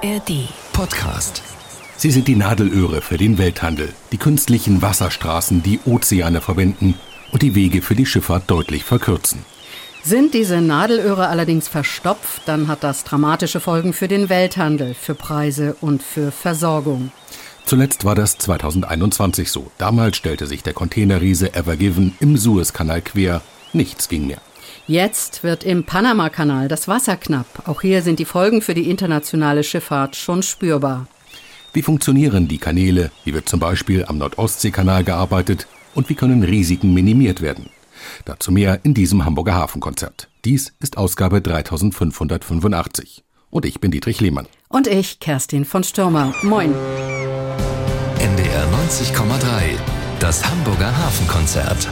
ARD Podcast. Sie sind die Nadelöhre für den Welthandel, die künstlichen Wasserstraßen, die Ozeane verbinden und die Wege für die Schifffahrt deutlich verkürzen. Sind diese Nadelöhre allerdings verstopft, dann hat das dramatische Folgen für den Welthandel, für Preise und für Versorgung. Zuletzt war das 2021 so. Damals stellte sich der Containerriese Ever Given im Suezkanal quer. Nichts ging mehr. Jetzt wird im Panamakanal das Wasser knapp. Auch hier sind die Folgen für die internationale Schifffahrt schon spürbar. Wie funktionieren die Kanäle? Wie wird zum Beispiel am Nordostseekanal gearbeitet? Und wie können Risiken minimiert werden? Dazu mehr in diesem Hamburger Hafenkonzert. Dies ist Ausgabe 3585. Und ich bin Dietrich Lehmann. Und ich, Kerstin von Stürmer. Moin. NDR 90,3. Das Hamburger Hafenkonzert.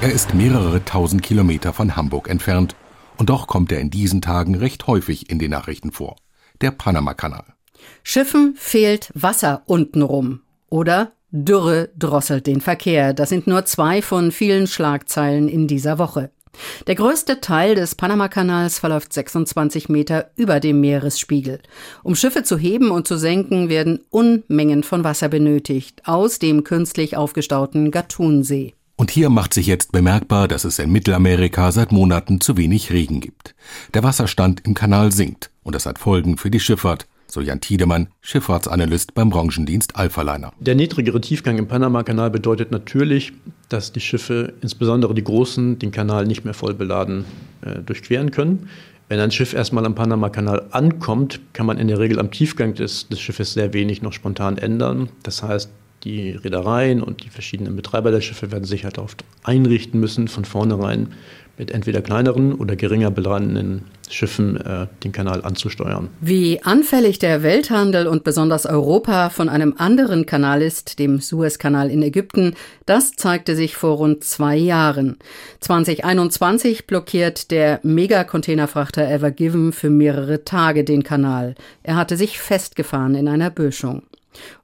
Er ist mehrere tausend Kilometer von Hamburg entfernt. Und doch kommt er in diesen Tagen recht häufig in den Nachrichten vor. Der Panamakanal. Schiffen fehlt Wasser untenrum. Oder Dürre drosselt den Verkehr. Das sind nur zwei von vielen Schlagzeilen in dieser Woche. Der größte Teil des Panamakanals verläuft 26 Meter über dem Meeresspiegel. Um Schiffe zu heben und zu senken, werden Unmengen von Wasser benötigt aus dem künstlich aufgestauten Gatunsee. Und hier macht sich jetzt bemerkbar, dass es in Mittelamerika seit Monaten zu wenig Regen gibt. Der Wasserstand im Kanal sinkt und das hat Folgen für die Schifffahrt, so Jan Tiedemann, Schifffahrtsanalyst beim Branchendienst Alphaliner. Der niedrigere Tiefgang im Panamakanal bedeutet natürlich, dass die Schiffe, insbesondere die großen, den Kanal nicht mehr voll beladen äh, durchqueren können. Wenn ein Schiff erstmal am Panamakanal ankommt, kann man in der Regel am Tiefgang des, des Schiffes sehr wenig noch spontan ändern. Das heißt, die Reedereien und die verschiedenen Betreiber der Schiffe werden sich halt darauf einrichten müssen, von vornherein mit entweder kleineren oder geringer beladenen Schiffen äh, den Kanal anzusteuern. Wie anfällig der Welthandel und besonders Europa von einem anderen Kanal ist, dem Suezkanal in Ägypten, das zeigte sich vor rund zwei Jahren. 2021 blockiert der Megacontainerfrachter Ever Given für mehrere Tage den Kanal. Er hatte sich festgefahren in einer Böschung.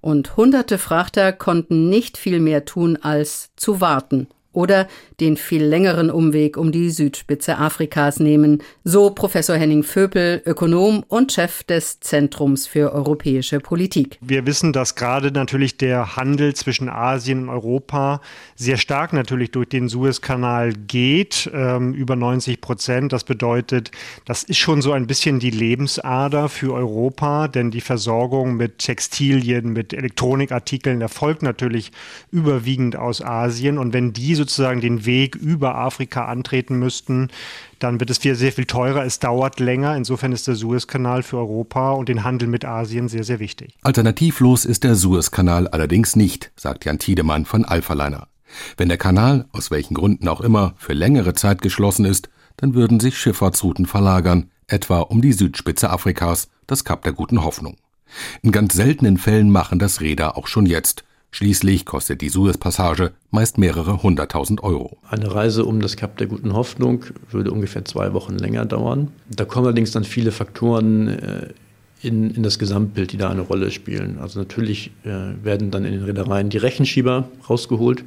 Und hunderte Frachter konnten nicht viel mehr tun, als zu warten oder den viel längeren Umweg um die Südspitze Afrikas nehmen, so Professor Henning Vöpel, Ökonom und Chef des Zentrums für europäische Politik. Wir wissen, dass gerade natürlich der Handel zwischen Asien und Europa sehr stark natürlich durch den Suezkanal geht, ähm, über 90 Prozent. Das bedeutet, das ist schon so ein bisschen die Lebensader für Europa, denn die Versorgung mit Textilien, mit Elektronikartikeln erfolgt natürlich überwiegend aus Asien. Und wenn die sozusagen den Weg über Afrika antreten müssten, dann wird es sehr, sehr viel teurer. Es dauert länger. Insofern ist der Suezkanal für Europa und den Handel mit Asien sehr, sehr wichtig. Alternativlos ist der Suezkanal allerdings nicht, sagt Jan Tiedemann von Alphaliner. Wenn der Kanal, aus welchen Gründen auch immer, für längere Zeit geschlossen ist, dann würden sich Schifffahrtsrouten verlagern, etwa um die Südspitze Afrikas, das Kap der guten Hoffnung. In ganz seltenen Fällen machen das Räder auch schon jetzt. Schließlich kostet die Suezpassage meist mehrere hunderttausend Euro. Eine Reise um das Kap der Guten Hoffnung würde ungefähr zwei Wochen länger dauern. Da kommen allerdings dann viele Faktoren äh, in, in das Gesamtbild, die da eine Rolle spielen. Also natürlich äh, werden dann in den Reedereien die Rechenschieber rausgeholt.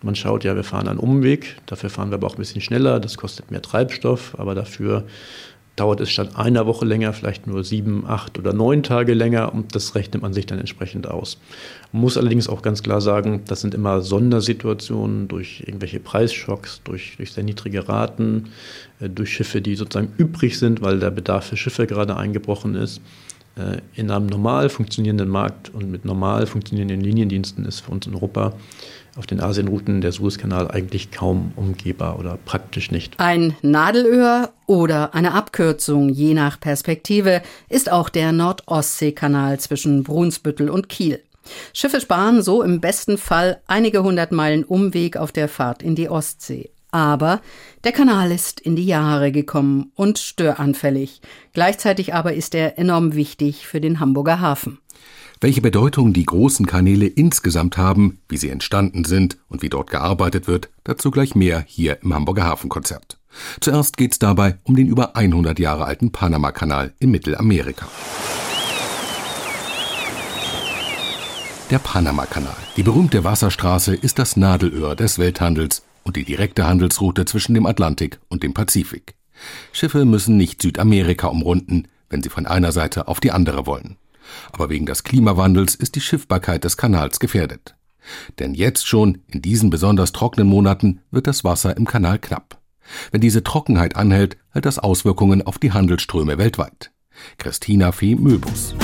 Man schaut, ja, wir fahren einen Umweg, dafür fahren wir aber auch ein bisschen schneller, das kostet mehr Treibstoff, aber dafür dauert es statt einer Woche länger, vielleicht nur sieben, acht oder neun Tage länger und das rechnet man sich dann entsprechend aus. Man muss allerdings auch ganz klar sagen, das sind immer Sondersituationen durch irgendwelche Preisschocks, durch, durch sehr niedrige Raten, äh, durch Schiffe, die sozusagen übrig sind, weil der Bedarf für Schiffe gerade eingebrochen ist. Äh, in einem normal funktionierenden Markt und mit normal funktionierenden Liniendiensten ist für uns in Europa auf den Asienrouten der Suezkanal eigentlich kaum umgehbar oder praktisch nicht. Ein Nadelöhr oder eine Abkürzung, je nach Perspektive, ist auch der Nordostseekanal zwischen Brunsbüttel und Kiel. Schiffe sparen so im besten Fall einige hundert Meilen Umweg auf der Fahrt in die Ostsee. Aber der Kanal ist in die Jahre gekommen und störanfällig. Gleichzeitig aber ist er enorm wichtig für den Hamburger Hafen. Welche Bedeutung die großen Kanäle insgesamt haben, wie sie entstanden sind und wie dort gearbeitet wird, dazu gleich mehr hier im Hamburger Hafenkonzert. Zuerst geht's dabei um den über 100 Jahre alten Panamakanal in Mittelamerika. Der Panamakanal, die berühmte Wasserstraße, ist das Nadelöhr des Welthandels und die direkte Handelsroute zwischen dem Atlantik und dem Pazifik. Schiffe müssen nicht Südamerika umrunden, wenn sie von einer Seite auf die andere wollen. Aber wegen des Klimawandels ist die Schiffbarkeit des Kanals gefährdet. Denn jetzt schon, in diesen besonders trockenen Monaten, wird das Wasser im Kanal knapp. Wenn diese Trockenheit anhält, hat das Auswirkungen auf die Handelsströme weltweit. Christina Fee Möbus.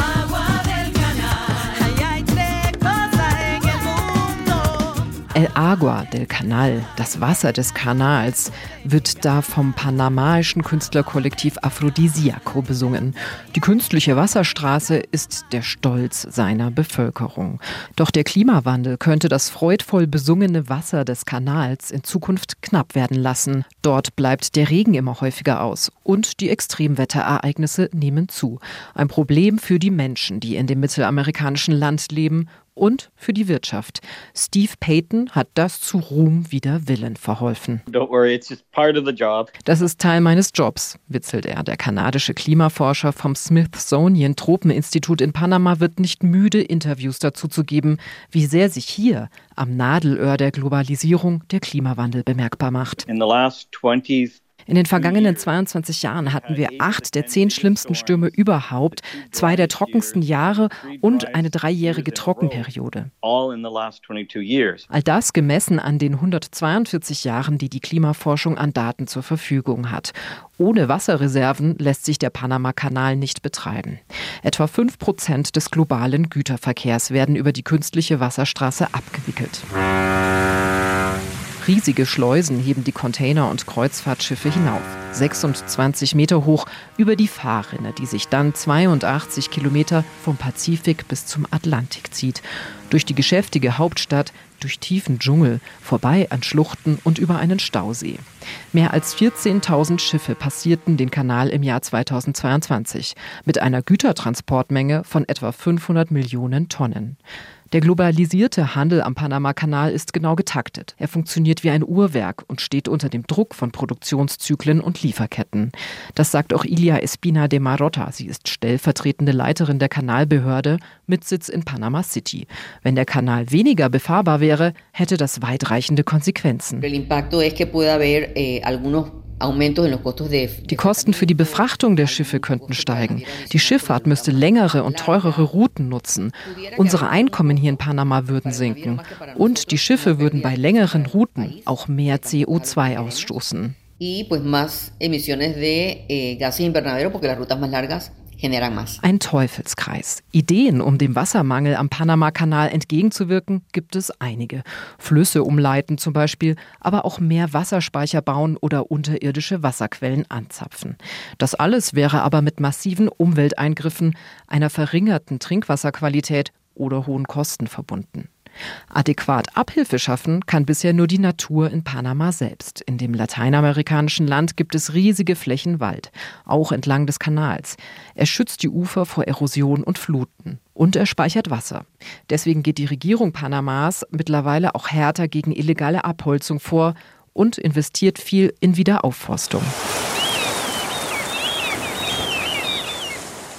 El Agua del Canal, das Wasser des Kanals, wird da vom panamaischen Künstlerkollektiv Aphrodisiaco besungen. Die künstliche Wasserstraße ist der Stolz seiner Bevölkerung. Doch der Klimawandel könnte das freudvoll besungene Wasser des Kanals in Zukunft knapp werden lassen. Dort bleibt der Regen immer häufiger aus und die Extremwetterereignisse nehmen zu. Ein Problem für die Menschen, die in dem mittelamerikanischen Land leben und für die Wirtschaft. Steve Payton hat das zu Ruhm wider Willen verholfen. Das ist Teil meines Jobs, witzelt er. Der kanadische Klimaforscher vom Smithsonian Tropeninstitut in Panama wird nicht müde, Interviews dazu zu geben, wie sehr sich hier am Nadelöhr der Globalisierung der Klimawandel bemerkbar macht. In the last 20 in den vergangenen 22 Jahren hatten wir acht der zehn schlimmsten Stürme überhaupt, zwei der trockensten Jahre und eine dreijährige Trockenperiode. All das gemessen an den 142 Jahren, die die Klimaforschung an Daten zur Verfügung hat. Ohne Wasserreserven lässt sich der Panama-Kanal nicht betreiben. Etwa 5 Prozent des globalen Güterverkehrs werden über die künstliche Wasserstraße abgewickelt. Riesige Schleusen heben die Container- und Kreuzfahrtschiffe hinauf, 26 Meter hoch, über die Fahrrinne, die sich dann 82 Kilometer vom Pazifik bis zum Atlantik zieht. Durch die geschäftige Hauptstadt, durch tiefen Dschungel, vorbei an Schluchten und über einen Stausee. Mehr als 14.000 Schiffe passierten den Kanal im Jahr 2022 mit einer Gütertransportmenge von etwa 500 Millionen Tonnen. Der globalisierte Handel am Panama-Kanal ist genau getaktet. Er funktioniert wie ein Uhrwerk und steht unter dem Druck von Produktionszyklen und Lieferketten. Das sagt auch Ilia Espina de Marotta. Sie ist stellvertretende Leiterin der Kanalbehörde mit Sitz in Panama City. Wenn der Kanal weniger befahrbar wäre, hätte das weitreichende Konsequenzen. El impacto es que puede haber eh, algunos die Kosten für die Befrachtung der Schiffe könnten steigen. Die Schifffahrt müsste längere und teurere Routen nutzen. Unsere Einkommen hier in Panama würden sinken. Und die Schiffe würden bei längeren Routen auch mehr CO2 ausstoßen. Ein Teufelskreis. Ideen, um dem Wassermangel am Panamakanal entgegenzuwirken, gibt es einige. Flüsse umleiten zum Beispiel, aber auch mehr Wasserspeicher bauen oder unterirdische Wasserquellen anzapfen. Das alles wäre aber mit massiven Umwelteingriffen, einer verringerten Trinkwasserqualität oder hohen Kosten verbunden. Adäquat Abhilfe schaffen kann bisher nur die Natur in Panama selbst. In dem lateinamerikanischen Land gibt es riesige Flächen Wald, auch entlang des Kanals. Er schützt die Ufer vor Erosion und Fluten. Und er speichert Wasser. Deswegen geht die Regierung Panamas mittlerweile auch härter gegen illegale Abholzung vor und investiert viel in Wiederaufforstung.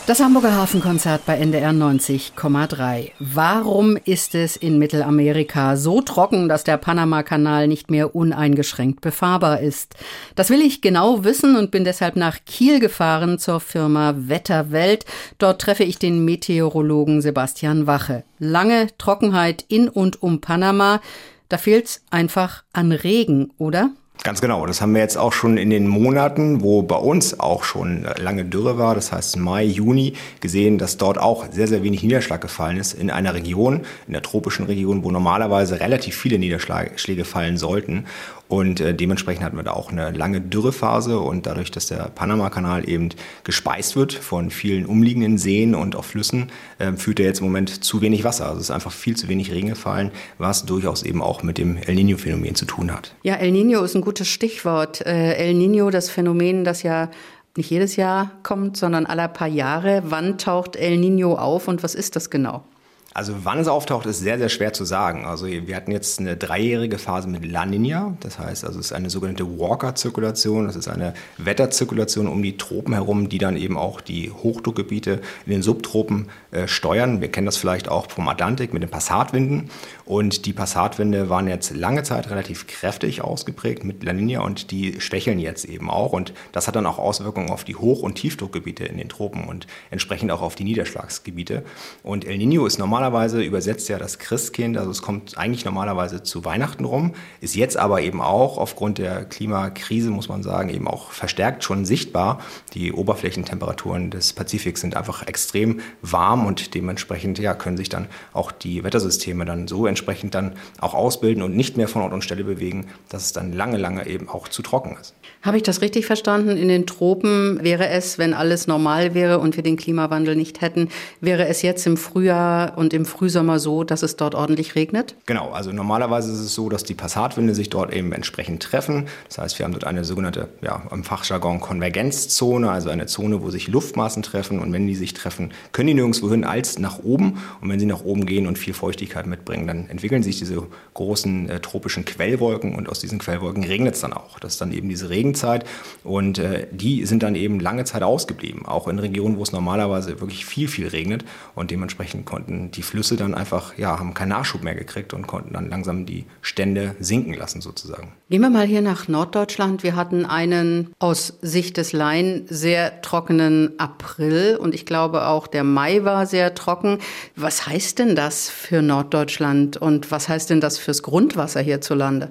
Das Hamburger Hafenkonzert bei NDR 90,3. Warum ist es in Mittelamerika so trocken, dass der Panama-Kanal nicht mehr uneingeschränkt befahrbar ist? Das will ich genau wissen und bin deshalb nach Kiel gefahren zur Firma Wetterwelt. Dort treffe ich den Meteorologen Sebastian Wache. Lange Trockenheit in und um Panama. Da fehlt's einfach an Regen, oder? Ganz genau. Das haben wir jetzt auch schon in den Monaten, wo bei uns auch schon lange Dürre war, das heißt Mai, Juni, gesehen, dass dort auch sehr, sehr wenig Niederschlag gefallen ist in einer Region, in der tropischen Region, wo normalerweise relativ viele Niederschläge fallen sollten. Und äh, dementsprechend hatten wir da auch eine lange Dürrephase und dadurch, dass der Panama-Kanal eben gespeist wird von vielen umliegenden Seen und auch Flüssen, äh, führt er jetzt im Moment zu wenig Wasser. Also es ist einfach viel zu wenig Regen gefallen, was durchaus eben auch mit dem El Nino-Phänomen zu tun hat. Ja, El Nino ist ein gutes Stichwort. Äh, El Nino, das Phänomen, das ja nicht jedes Jahr kommt, sondern alle paar Jahre. Wann taucht El Nino auf und was ist das genau? Also wann es auftaucht, ist sehr, sehr schwer zu sagen. Also wir hatten jetzt eine dreijährige Phase mit La Nina. Das heißt, also es ist eine sogenannte Walker-Zirkulation. Das ist eine Wetterzirkulation um die Tropen herum, die dann eben auch die Hochdruckgebiete in den Subtropen äh, steuern. Wir kennen das vielleicht auch vom Atlantik mit den Passatwinden. Und die Passatwinde waren jetzt lange Zeit relativ kräftig ausgeprägt mit La Nina und die schwächeln jetzt eben auch. Und das hat dann auch Auswirkungen auf die Hoch- und Tiefdruckgebiete in den Tropen und entsprechend auch auf die Niederschlagsgebiete. Und El Nino ist normal normalerweise übersetzt ja das Christkind, also es kommt eigentlich normalerweise zu Weihnachten rum, ist jetzt aber eben auch aufgrund der Klimakrise, muss man sagen, eben auch verstärkt schon sichtbar. Die Oberflächentemperaturen des Pazifiks sind einfach extrem warm und dementsprechend ja, können sich dann auch die Wettersysteme dann so entsprechend dann auch ausbilden und nicht mehr von Ort und Stelle bewegen, dass es dann lange, lange eben auch zu trocken ist. Habe ich das richtig verstanden? In den Tropen wäre es, wenn alles normal wäre und wir den Klimawandel nicht hätten, wäre es jetzt im Frühjahr und im Frühsommer so, dass es dort ordentlich regnet? Genau, also normalerweise ist es so, dass die Passatwinde sich dort eben entsprechend treffen. Das heißt, wir haben dort eine sogenannte, ja, im Fachjargon Konvergenzzone, also eine Zone, wo sich Luftmassen treffen und wenn die sich treffen, können die nirgendwo hin als nach oben und wenn sie nach oben gehen und viel Feuchtigkeit mitbringen, dann entwickeln sich diese großen äh, tropischen Quellwolken und aus diesen Quellwolken regnet es dann auch. Das ist dann eben diese Regen Regenzeit und äh, die sind dann eben lange Zeit ausgeblieben, auch in Regionen, wo es normalerweise wirklich viel, viel regnet und dementsprechend konnten die Flüsse dann einfach, ja, haben keinen Nachschub mehr gekriegt und konnten dann langsam die Stände sinken lassen sozusagen. Gehen wir mal hier nach Norddeutschland. Wir hatten einen aus Sicht des Laien sehr trockenen April und ich glaube auch der Mai war sehr trocken. Was heißt denn das für Norddeutschland und was heißt denn das fürs Grundwasser hierzulande?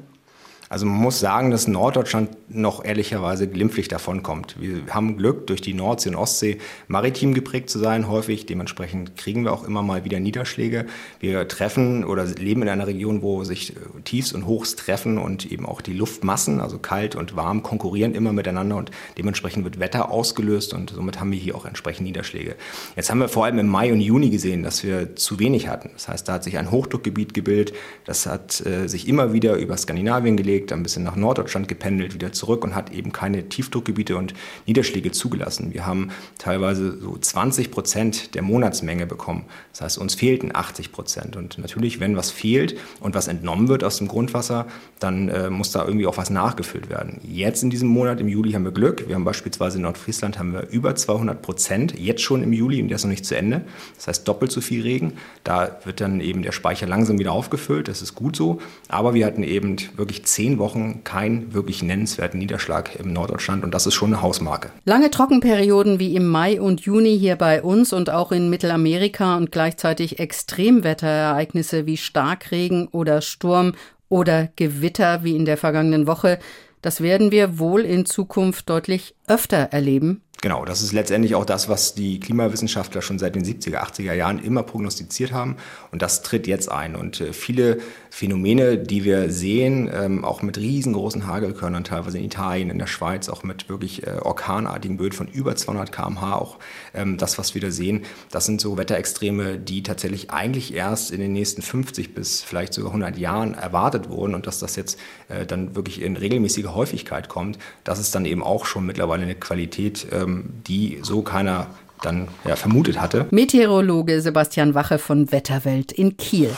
Also man muss sagen, dass Norddeutschland noch ehrlicherweise glimpflich davonkommt. Wir haben Glück, durch die Nordsee und Ostsee maritim geprägt zu sein, häufig. Dementsprechend kriegen wir auch immer mal wieder Niederschläge. Wir treffen oder leben in einer Region, wo sich äh, Tiefs und Hochs treffen und eben auch die Luftmassen, also kalt und warm, konkurrieren immer miteinander und dementsprechend wird Wetter ausgelöst und somit haben wir hier auch entsprechend Niederschläge. Jetzt haben wir vor allem im Mai und Juni gesehen, dass wir zu wenig hatten. Das heißt, da hat sich ein Hochdruckgebiet gebildet. Das hat äh, sich immer wieder über Skandinavien gelegt gelegt, ein bisschen nach Norddeutschland gependelt, wieder zurück und hat eben keine Tiefdruckgebiete und Niederschläge zugelassen. Wir haben teilweise so 20 Prozent der Monatsmenge bekommen. Das heißt, uns fehlten 80 Prozent. Und natürlich, wenn was fehlt und was entnommen wird aus dem Grundwasser, dann äh, muss da irgendwie auch was nachgefüllt werden. Jetzt in diesem Monat, im Juli, haben wir Glück. Wir haben beispielsweise in Nordfriesland haben wir über 200 Prozent, jetzt schon im Juli und der ist noch nicht zu Ende. Das heißt, doppelt so viel Regen. Da wird dann eben der Speicher langsam wieder aufgefüllt. Das ist gut so. Aber wir hatten eben wirklich 10 zehn Wochen keinen wirklich nennenswerten Niederschlag im Norddeutschland und das ist schon eine Hausmarke. Lange Trockenperioden wie im Mai und Juni hier bei uns und auch in Mittelamerika und gleichzeitig Extremwetterereignisse wie Starkregen oder Sturm oder Gewitter wie in der vergangenen Woche, das werden wir wohl in Zukunft deutlich öfter erleben. Genau, das ist letztendlich auch das, was die Klimawissenschaftler schon seit den 70er, 80er Jahren immer prognostiziert haben. Und das tritt jetzt ein. Und äh, viele Phänomene, die wir sehen, ähm, auch mit riesengroßen Hagelkörnern, teilweise in Italien, in der Schweiz, auch mit wirklich äh, orkanartigen Böden von über 200 kmh, auch ähm, das, was wir da sehen, das sind so Wetterextreme, die tatsächlich eigentlich erst in den nächsten 50 bis vielleicht sogar 100 Jahren erwartet wurden. Und dass das jetzt äh, dann wirklich in regelmäßiger Häufigkeit kommt, das ist dann eben auch schon mittlerweile eine Qualität, ähm, die so keiner dann ja, vermutet hatte. Meteorologe Sebastian Wache von Wetterwelt in Kiel.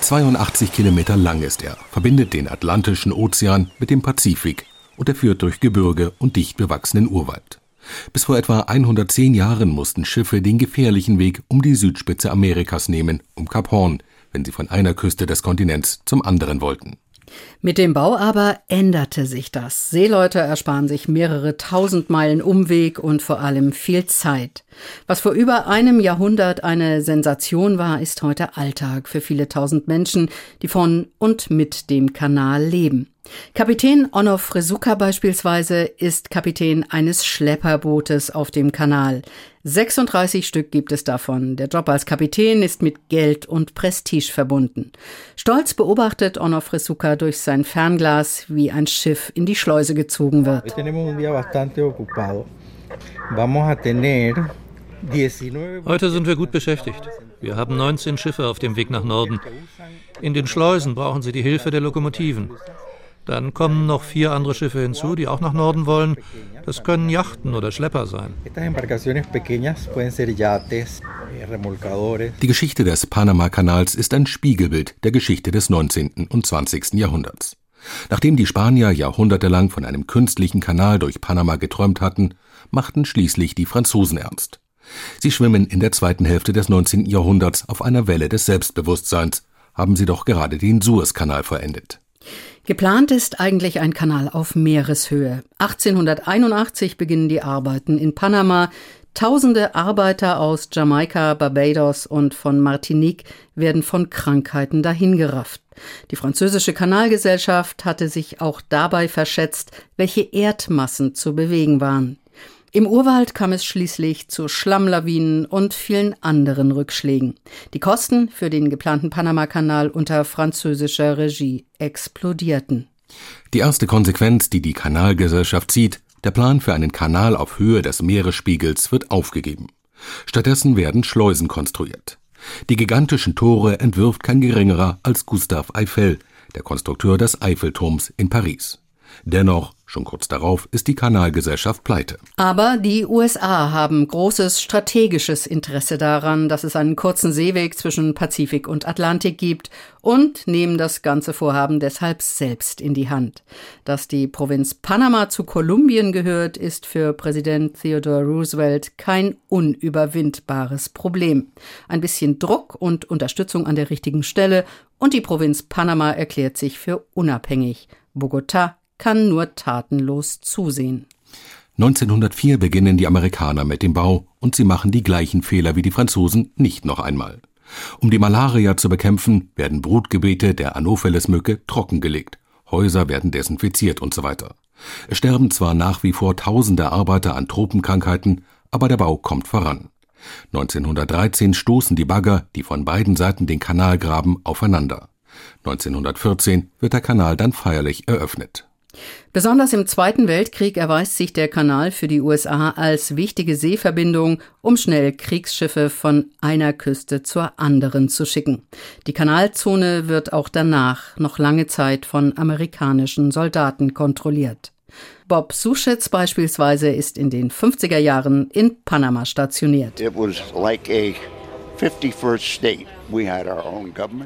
82 Kilometer lang ist er, verbindet den Atlantischen Ozean mit dem Pazifik und er führt durch Gebirge und dicht bewachsenen Urwald. Bis vor etwa 110 Jahren mussten Schiffe den gefährlichen Weg um die Südspitze Amerikas nehmen, um Kap Horn, wenn sie von einer Küste des Kontinents zum anderen wollten. Mit dem Bau aber änderte sich das. Seeleute ersparen sich mehrere tausend Meilen Umweg und vor allem viel Zeit. Was vor über einem Jahrhundert eine Sensation war, ist heute Alltag für viele tausend Menschen, die von und mit dem Kanal leben. Kapitän Onno Fresuka beispielsweise ist Kapitän eines Schlepperbootes auf dem Kanal. 36 Stück gibt es davon. Der Job als Kapitän ist mit Geld und Prestige verbunden. Stolz beobachtet Onno Fresuka durch sein Fernglas, wie ein Schiff in die Schleuse gezogen wird. Heute sind wir gut beschäftigt. Wir haben 19 Schiffe auf dem Weg nach Norden. In den Schleusen brauchen sie die Hilfe der Lokomotiven. Dann kommen noch vier andere Schiffe hinzu, die auch nach Norden wollen. Das können Yachten oder Schlepper sein. Die Geschichte des Panama-Kanals ist ein Spiegelbild der Geschichte des 19. und 20. Jahrhunderts. Nachdem die Spanier jahrhundertelang von einem künstlichen Kanal durch Panama geträumt hatten, machten schließlich die Franzosen ernst. Sie schwimmen in der zweiten Hälfte des 19. Jahrhunderts auf einer Welle des Selbstbewusstseins, haben sie doch gerade den Suezkanal verendet. Geplant ist eigentlich ein Kanal auf Meereshöhe. 1881 beginnen die Arbeiten in Panama. Tausende Arbeiter aus Jamaika, Barbados und von Martinique werden von Krankheiten dahingerafft. Die französische Kanalgesellschaft hatte sich auch dabei verschätzt, welche Erdmassen zu bewegen waren. Im Urwald kam es schließlich zu Schlammlawinen und vielen anderen Rückschlägen. Die Kosten für den geplanten Panamakanal unter französischer Regie explodierten. Die erste Konsequenz, die die Kanalgesellschaft zieht, der Plan für einen Kanal auf Höhe des Meeresspiegels wird aufgegeben. Stattdessen werden Schleusen konstruiert. Die gigantischen Tore entwirft kein geringerer als Gustave Eiffel, der Konstrukteur des Eiffelturms in Paris. Dennoch, schon kurz darauf, ist die Kanalgesellschaft pleite. Aber die USA haben großes strategisches Interesse daran, dass es einen kurzen Seeweg zwischen Pazifik und Atlantik gibt und nehmen das ganze Vorhaben deshalb selbst in die Hand. Dass die Provinz Panama zu Kolumbien gehört, ist für Präsident Theodore Roosevelt kein unüberwindbares Problem. Ein bisschen Druck und Unterstützung an der richtigen Stelle und die Provinz Panama erklärt sich für unabhängig. Bogotá kann nur tatenlos zusehen. 1904 beginnen die Amerikaner mit dem Bau und sie machen die gleichen Fehler wie die Franzosen nicht noch einmal. Um die Malaria zu bekämpfen, werden Brutgebiete der Anopheles-Mücke trockengelegt, Häuser werden desinfiziert und so weiter. Es sterben zwar nach wie vor tausende Arbeiter an Tropenkrankheiten, aber der Bau kommt voran. 1913 stoßen die Bagger, die von beiden Seiten den Kanal graben, aufeinander. 1914 wird der Kanal dann feierlich eröffnet. Besonders im Zweiten Weltkrieg erweist sich der Kanal für die USA als wichtige Seeverbindung, um schnell Kriegsschiffe von einer Küste zur anderen zu schicken. Die Kanalzone wird auch danach noch lange Zeit von amerikanischen Soldaten kontrolliert. Bob Suschitz beispielsweise ist in den 50er Jahren in Panama stationiert. It was like a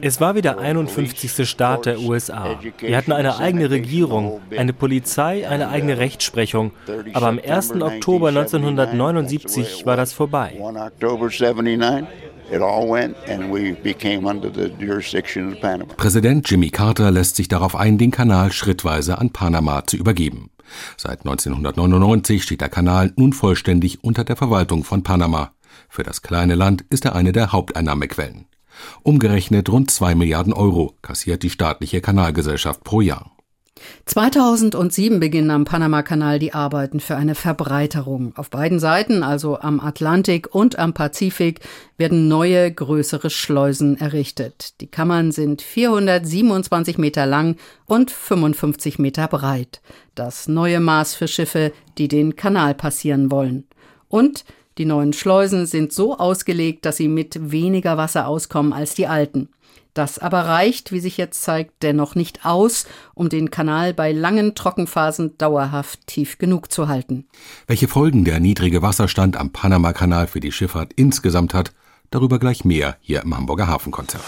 es war wie der 51. Staat der USA. Wir hatten eine eigene Regierung, eine Polizei, eine eigene Rechtsprechung. Aber am 1. Oktober 1979 war das vorbei. Präsident Jimmy Carter lässt sich darauf ein, den Kanal schrittweise an Panama zu übergeben. Seit 1999 steht der Kanal nun vollständig unter der Verwaltung von Panama. Für das kleine Land ist er eine der Haupteinnahmequellen. Umgerechnet rund zwei Milliarden Euro kassiert die staatliche Kanalgesellschaft pro Jahr. 2007 beginnen am Panamakanal die Arbeiten für eine Verbreiterung. Auf beiden Seiten, also am Atlantik und am Pazifik, werden neue, größere Schleusen errichtet. Die Kammern sind 427 Meter lang und 55 Meter breit. Das neue Maß für Schiffe, die den Kanal passieren wollen. Und die neuen Schleusen sind so ausgelegt, dass sie mit weniger Wasser auskommen als die alten. Das aber reicht, wie sich jetzt zeigt, dennoch nicht aus, um den Kanal bei langen Trockenphasen dauerhaft tief genug zu halten. Welche Folgen der niedrige Wasserstand am Panamakanal für die Schifffahrt insgesamt hat, darüber gleich mehr hier im Hamburger Hafenkonzert.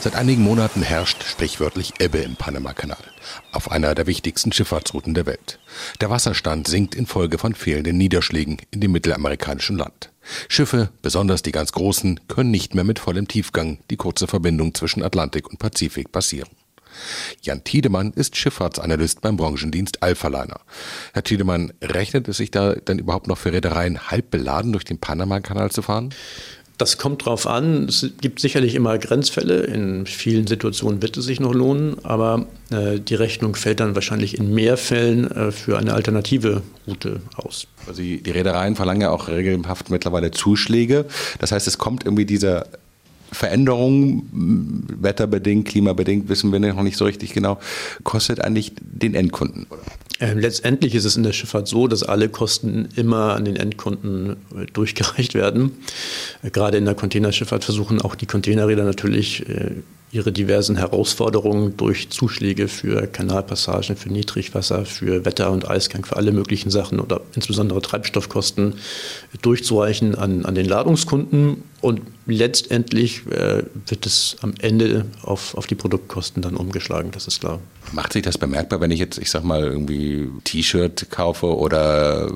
Seit einigen Monaten herrscht sprichwörtlich Ebbe im Panamakanal, auf einer der wichtigsten Schifffahrtsrouten der Welt. Der Wasserstand sinkt infolge von fehlenden Niederschlägen in dem mittelamerikanischen Land. Schiffe, besonders die ganz großen, können nicht mehr mit vollem Tiefgang die kurze Verbindung zwischen Atlantik und Pazifik passieren. Jan Tiedemann ist Schifffahrtsanalyst beim Branchendienst Alphaliner. Herr Tiedemann, rechnet es sich da denn überhaupt noch für Reedereien halb beladen durch den Panamakanal zu fahren? Das kommt drauf an. Es gibt sicherlich immer Grenzfälle. In vielen Situationen wird es sich noch lohnen, aber äh, die Rechnung fällt dann wahrscheinlich in mehr Fällen äh, für eine alternative Route aus. Also die Reedereien verlangen ja auch regelhaft mittlerweile Zuschläge. Das heißt, es kommt irgendwie dieser Veränderung, wetterbedingt, klimabedingt, wissen wir noch nicht so richtig genau, kostet eigentlich den Endkunden? Ähm, letztendlich ist es in der Schifffahrt so, dass alle Kosten immer an den Endkunden äh, durchgereicht werden. Äh, gerade in der Containerschifffahrt versuchen auch die Containerräder natürlich äh, ihre diversen Herausforderungen durch Zuschläge für Kanalpassagen, für Niedrigwasser, für Wetter- und Eisgang, für alle möglichen Sachen oder insbesondere Treibstoffkosten durchzureichen an, an den Ladungskunden. Und letztendlich wird es am Ende auf, auf die Produktkosten dann umgeschlagen, das ist klar. Macht sich das bemerkbar, wenn ich jetzt, ich sag mal, irgendwie T-Shirt kaufe oder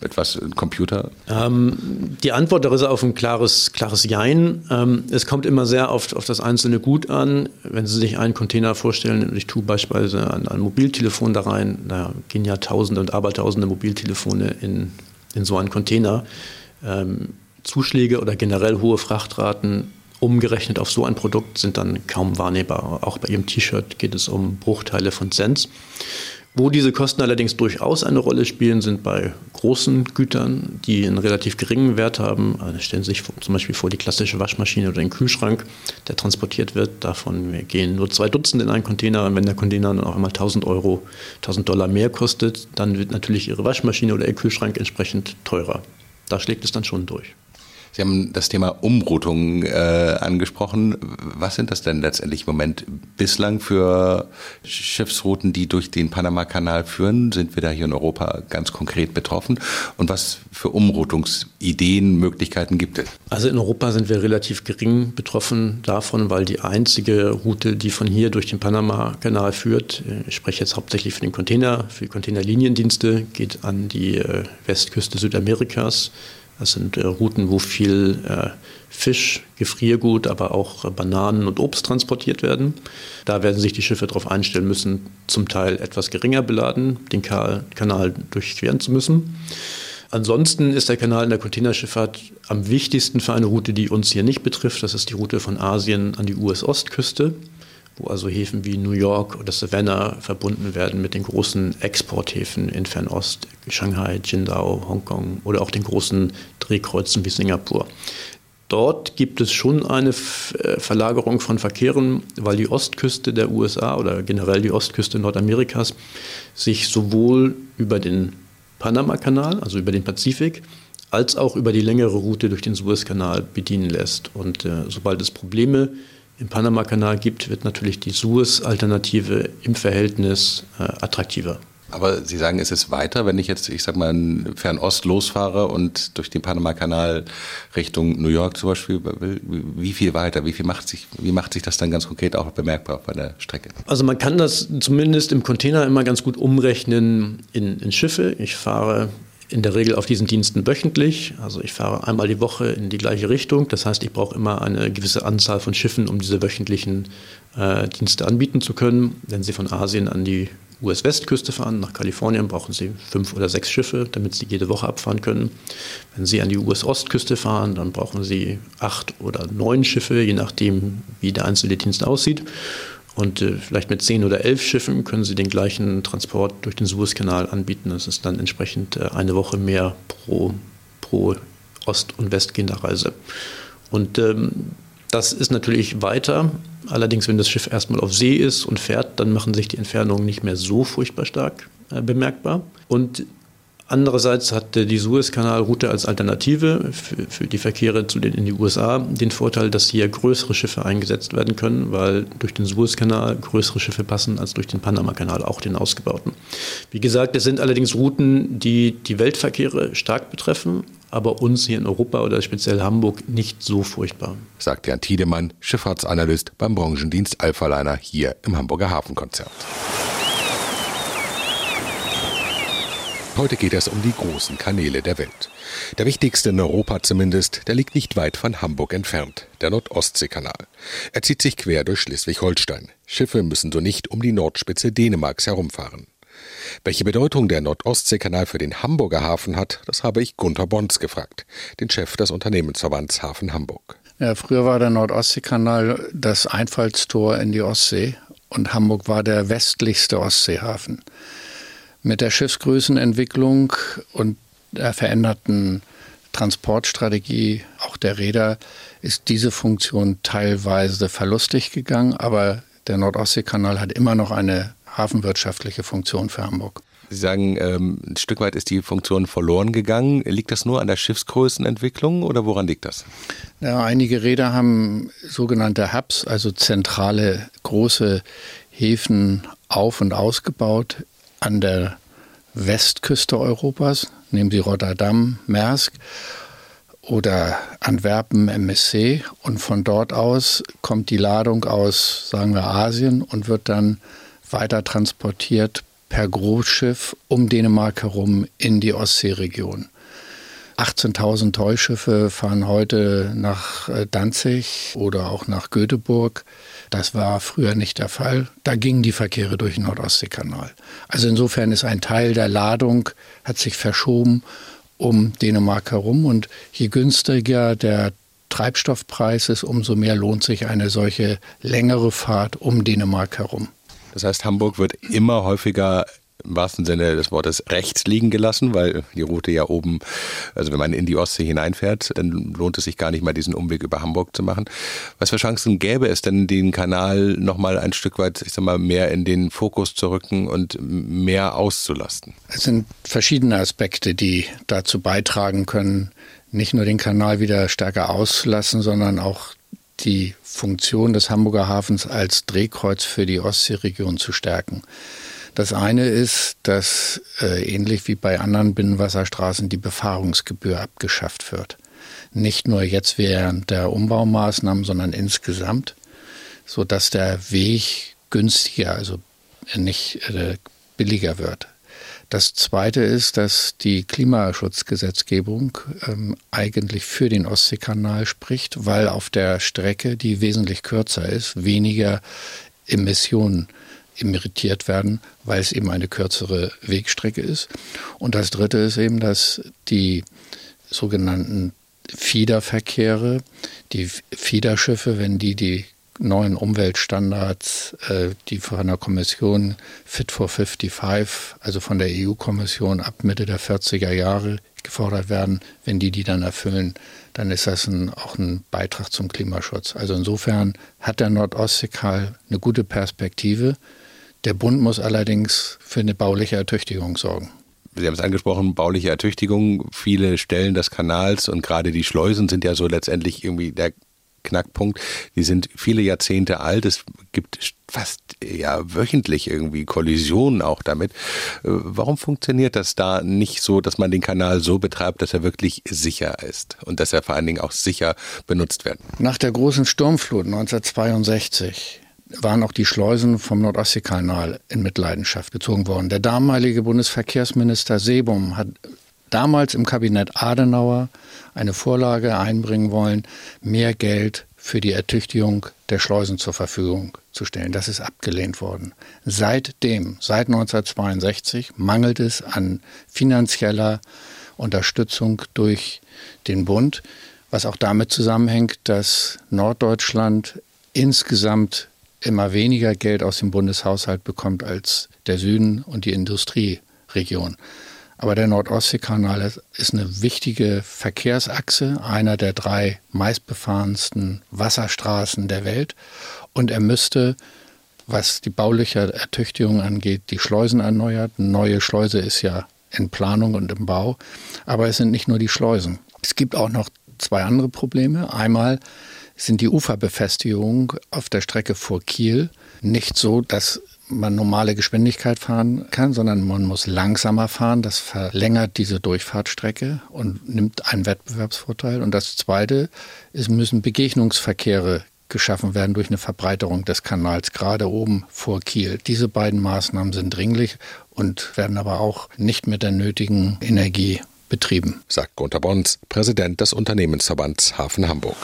etwas Computer? Ähm, die Antwort daraus ist auf ein klares, klares Jein. Ähm, es kommt immer sehr oft auf das einzelne Gut an. Wenn Sie sich einen Container vorstellen, ich tue beispielsweise ein, ein Mobiltelefon da rein, da gehen ja Tausende und Abertausende Mobiltelefone in, in so einen Container. Ähm, Zuschläge oder generell hohe Frachtraten umgerechnet auf so ein Produkt sind dann kaum wahrnehmbar. Auch bei Ihrem T-Shirt geht es um Bruchteile von Cents. Wo diese Kosten allerdings durchaus eine Rolle spielen, sind bei großen Gütern, die einen relativ geringen Wert haben. Also stellen Sie sich zum Beispiel vor die klassische Waschmaschine oder den Kühlschrank, der transportiert wird. Davon gehen nur zwei Dutzend in einen Container. Und wenn der Container dann auch einmal 1000 Euro, 1000 Dollar mehr kostet, dann wird natürlich Ihre Waschmaschine oder Ihr Kühlschrank entsprechend teurer. Da schlägt es dann schon durch. Sie haben das Thema Umroutung äh, angesprochen. Was sind das denn letztendlich im Moment bislang für Schiffsrouten, die durch den Panama-Kanal führen? Sind wir da hier in Europa ganz konkret betroffen? Und was für Umroutungsideen, Möglichkeiten gibt es? Also in Europa sind wir relativ gering betroffen davon, weil die einzige Route, die von hier durch den Panama-Kanal führt, äh, ich spreche jetzt hauptsächlich für den Container, für die Containerliniendienste, geht an die äh, Westküste Südamerikas das sind äh, Routen, wo viel äh, Fisch, Gefriergut, aber auch äh, Bananen und Obst transportiert werden. Da werden sich die Schiffe darauf einstellen müssen, zum Teil etwas geringer beladen, den Kanal durchqueren zu müssen. Ansonsten ist der Kanal in der Containerschifffahrt am wichtigsten für eine Route, die uns hier nicht betrifft. Das ist die Route von Asien an die US-Ostküste wo also Häfen wie New York oder Savannah verbunden werden mit den großen Exporthäfen in Fernost, Shanghai, Qingdao, Hongkong oder auch den großen Drehkreuzen wie Singapur. Dort gibt es schon eine äh, Verlagerung von Verkehren, weil die Ostküste der USA oder generell die Ostküste Nordamerikas sich sowohl über den Panama-Kanal, also über den Pazifik, als auch über die längere Route durch den Suezkanal bedienen lässt. Und äh, sobald es Probleme gibt, im Panama-Kanal gibt, wird natürlich die Suez-Alternative im Verhältnis äh, attraktiver. Aber Sie sagen, es ist weiter, wenn ich jetzt, ich sag mal, in Fernost losfahre und durch den Panama-Kanal Richtung New York zum Beispiel will, wie viel weiter? Wie viel macht sich, wie macht sich das dann ganz konkret auch bemerkbar bei der Strecke? Also man kann das zumindest im Container immer ganz gut umrechnen in, in Schiffe. Ich fahre in der Regel auf diesen Diensten wöchentlich. Also ich fahre einmal die Woche in die gleiche Richtung. Das heißt, ich brauche immer eine gewisse Anzahl von Schiffen, um diese wöchentlichen äh, Dienste anbieten zu können. Wenn Sie von Asien an die US-Westküste fahren, nach Kalifornien, brauchen Sie fünf oder sechs Schiffe, damit Sie jede Woche abfahren können. Wenn Sie an die US-Ostküste fahren, dann brauchen Sie acht oder neun Schiffe, je nachdem, wie der einzelne Dienst aussieht. Und äh, vielleicht mit zehn oder elf Schiffen können Sie den gleichen Transport durch den Suezkanal anbieten. Das ist dann entsprechend äh, eine Woche mehr pro, pro ost- und westgehender Reise. Und ähm, das ist natürlich weiter. Allerdings, wenn das Schiff erstmal auf See ist und fährt, dann machen sich die Entfernungen nicht mehr so furchtbar stark äh, bemerkbar. Und Andererseits hat die Suezkanalroute als Alternative für, für, die Verkehre zu den, in die USA den Vorteil, dass hier größere Schiffe eingesetzt werden können, weil durch den Suezkanal größere Schiffe passen als durch den Panamakanal, auch den ausgebauten. Wie gesagt, es sind allerdings Routen, die die Weltverkehre stark betreffen, aber uns hier in Europa oder speziell Hamburg nicht so furchtbar. Sagt Jan Tiedemann, Schifffahrtsanalyst beim Branchendienst Alphaliner hier im Hamburger Hafenkonzert. Heute geht es um die großen Kanäle der Welt. Der wichtigste in Europa zumindest, der liegt nicht weit von Hamburg entfernt, der Nord-Ostsee-Kanal. Er zieht sich quer durch Schleswig-Holstein. Schiffe müssen so nicht um die Nordspitze Dänemarks herumfahren. Welche Bedeutung der Nord-Ostsee-Kanal für den Hamburger Hafen hat, das habe ich Gunther Bons gefragt, den Chef des Unternehmensverbands Hafen Hamburg. Ja, früher war der Nord-Ostsee-Kanal das Einfallstor in die Ostsee und Hamburg war der westlichste Ostseehafen. Mit der Schiffsgrößenentwicklung und der veränderten Transportstrategie auch der Räder ist diese Funktion teilweise verlustig gegangen, aber der Nordostseekanal hat immer noch eine hafenwirtschaftliche Funktion für Hamburg. Sie sagen, ähm, ein Stück weit ist die Funktion verloren gegangen. Liegt das nur an der Schiffsgrößenentwicklung oder woran liegt das? Ja, einige Räder haben sogenannte Hubs, also zentrale große Häfen auf- und ausgebaut an der Westküste Europas. Nehmen Sie Rotterdam, Maersk oder Antwerpen, MSC. Und von dort aus kommt die Ladung aus, sagen wir, Asien und wird dann weiter transportiert per Großschiff um Dänemark herum in die Ostseeregion. 18.000 Teuschiffe fahren heute nach äh, Danzig oder auch nach Göteborg. Das war früher nicht der Fall. Da gingen die Verkehre durch den Nordostseekanal. Also insofern ist ein Teil der Ladung hat sich verschoben um Dänemark herum und je günstiger der Treibstoffpreis ist, umso mehr lohnt sich eine solche längere Fahrt um Dänemark herum. Das heißt, Hamburg wird immer häufiger im wahrsten Sinne des Wortes rechts liegen gelassen, weil die Route ja oben, also wenn man in die Ostsee hineinfährt, dann lohnt es sich gar nicht mal diesen Umweg über Hamburg zu machen. Was für Chancen gäbe es denn, den Kanal nochmal ein Stück weit, ich sag mal, mehr in den Fokus zu rücken und mehr auszulasten? Es sind verschiedene Aspekte, die dazu beitragen können, nicht nur den Kanal wieder stärker auszulassen, sondern auch die Funktion des Hamburger Hafens als Drehkreuz für die Ostseeregion zu stärken. Das eine ist, dass äh, ähnlich wie bei anderen Binnenwasserstraßen die Befahrungsgebühr abgeschafft wird. Nicht nur jetzt während der Umbaumaßnahmen, sondern insgesamt, sodass der Weg günstiger, also nicht äh, billiger wird. Das Zweite ist, dass die Klimaschutzgesetzgebung ähm, eigentlich für den Ostseekanal spricht, weil auf der Strecke, die wesentlich kürzer ist, weniger Emissionen emeritiert werden, weil es eben eine kürzere Wegstrecke ist. Und das Dritte ist eben, dass die sogenannten Fiederverkehre, die Fiederschiffe, wenn die die neuen Umweltstandards, äh, die von der Kommission Fit for 55, also von der EU-Kommission ab Mitte der 40er Jahre gefordert werden, wenn die die dann erfüllen, dann ist das ein, auch ein Beitrag zum Klimaschutz. Also insofern hat der Nordostseekal eine gute Perspektive. Der Bund muss allerdings für eine bauliche Ertüchtigung sorgen. Sie haben es angesprochen, bauliche Ertüchtigung. Viele Stellen des Kanals und gerade die Schleusen sind ja so letztendlich irgendwie der Knackpunkt. Die sind viele Jahrzehnte alt. Es gibt fast ja wöchentlich irgendwie Kollisionen auch damit. Äh, warum funktioniert das da nicht so, dass man den Kanal so betreibt, dass er wirklich sicher ist und dass er vor allen Dingen auch sicher benutzt wird? Nach der großen Sturmflut 1962 waren auch die Schleusen vom Nordostseekanal in Mitleidenschaft gezogen worden. Der damalige Bundesverkehrsminister Sebum hat damals im Kabinett Adenauer eine Vorlage einbringen wollen, mehr Geld für die Ertüchtigung der Schleusen zur Verfügung zu stellen. Das ist abgelehnt worden. Seitdem, seit 1962, mangelt es an finanzieller Unterstützung durch den Bund, was auch damit zusammenhängt, dass Norddeutschland insgesamt immer weniger Geld aus dem Bundeshaushalt bekommt als der Süden und die Industrieregion. Aber der Nordostseekanal ist eine wichtige Verkehrsachse, einer der drei meistbefahrensten Wasserstraßen der Welt. Und er müsste, was die bauliche Ertüchtigung angeht, die Schleusen erneuert. Eine neue Schleuse ist ja in Planung und im Bau. Aber es sind nicht nur die Schleusen. Es gibt auch noch zwei andere Probleme. Einmal sind die Uferbefestigungen auf der Strecke vor Kiel nicht so, dass man normale Geschwindigkeit fahren kann, sondern man muss langsamer fahren. Das verlängert diese Durchfahrtsstrecke und nimmt einen Wettbewerbsvorteil. Und das Zweite, es müssen Begegnungsverkehre geschaffen werden durch eine Verbreiterung des Kanals, gerade oben vor Kiel. Diese beiden Maßnahmen sind dringlich und werden aber auch nicht mit der nötigen Energie betrieben. Sagt Gunter Bons, Präsident des Unternehmensverbands Hafen Hamburg.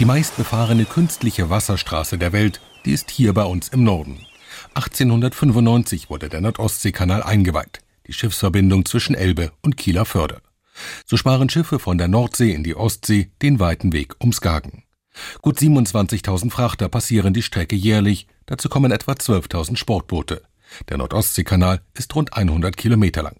Die meistbefahrene künstliche Wasserstraße der Welt, die ist hier bei uns im Norden. 1895 wurde der Nordostseekanal eingeweiht, die Schiffsverbindung zwischen Elbe und Kieler Förde. So sparen Schiffe von der Nordsee in die Ostsee den weiten Weg ums Skagen. Gut 27.000 Frachter passieren die Strecke jährlich, dazu kommen etwa 12.000 Sportboote. Der Nordostseekanal ist rund 100 Kilometer lang.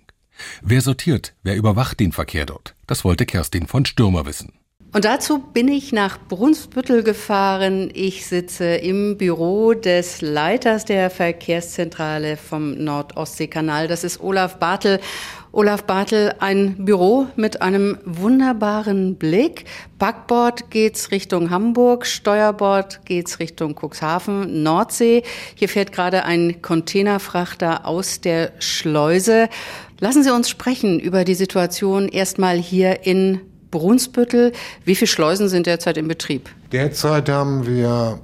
Wer sortiert, wer überwacht den Verkehr dort? Das wollte Kerstin von Stürmer wissen. Und dazu bin ich nach Brunsbüttel gefahren. Ich sitze im Büro des Leiters der Verkehrszentrale vom Nordostseekanal. Das ist Olaf Bartel. Olaf Bartel, ein Büro mit einem wunderbaren Blick. Backbord geht's Richtung Hamburg, Steuerbord geht's Richtung Cuxhaven, Nordsee. Hier fährt gerade ein Containerfrachter aus der Schleuse. Lassen Sie uns sprechen über die Situation erstmal hier in Brunsbüttel. Wie viele Schleusen sind derzeit in Betrieb? Derzeit haben wir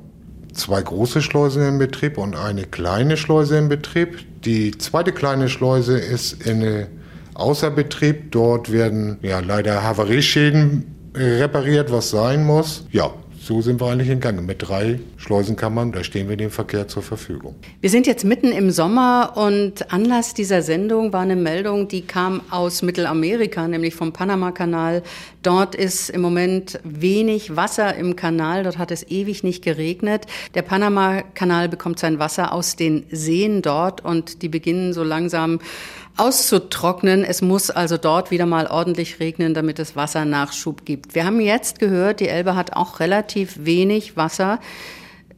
zwei große Schleusen in Betrieb und eine kleine Schleuse in Betrieb. Die zweite kleine Schleuse ist in außer Betrieb. Dort werden ja leider Havarieschäden repariert, was sein muss. Ja, so sind wir eigentlich in Gang. Mit drei Schleusenkammern, da stehen wir dem Verkehr zur Verfügung. Wir sind jetzt mitten im Sommer und Anlass dieser Sendung war eine Meldung, die kam aus Mittelamerika, nämlich vom Panamakanal. Dort ist im Moment wenig Wasser im Kanal, dort hat es ewig nicht geregnet. Der Panamakanal bekommt sein Wasser aus den Seen dort und die beginnen so langsam auszutrocknen. Es muss also dort wieder mal ordentlich regnen, damit es Wassernachschub gibt. Wir haben jetzt gehört, die Elbe hat auch relativ wenig Wasser.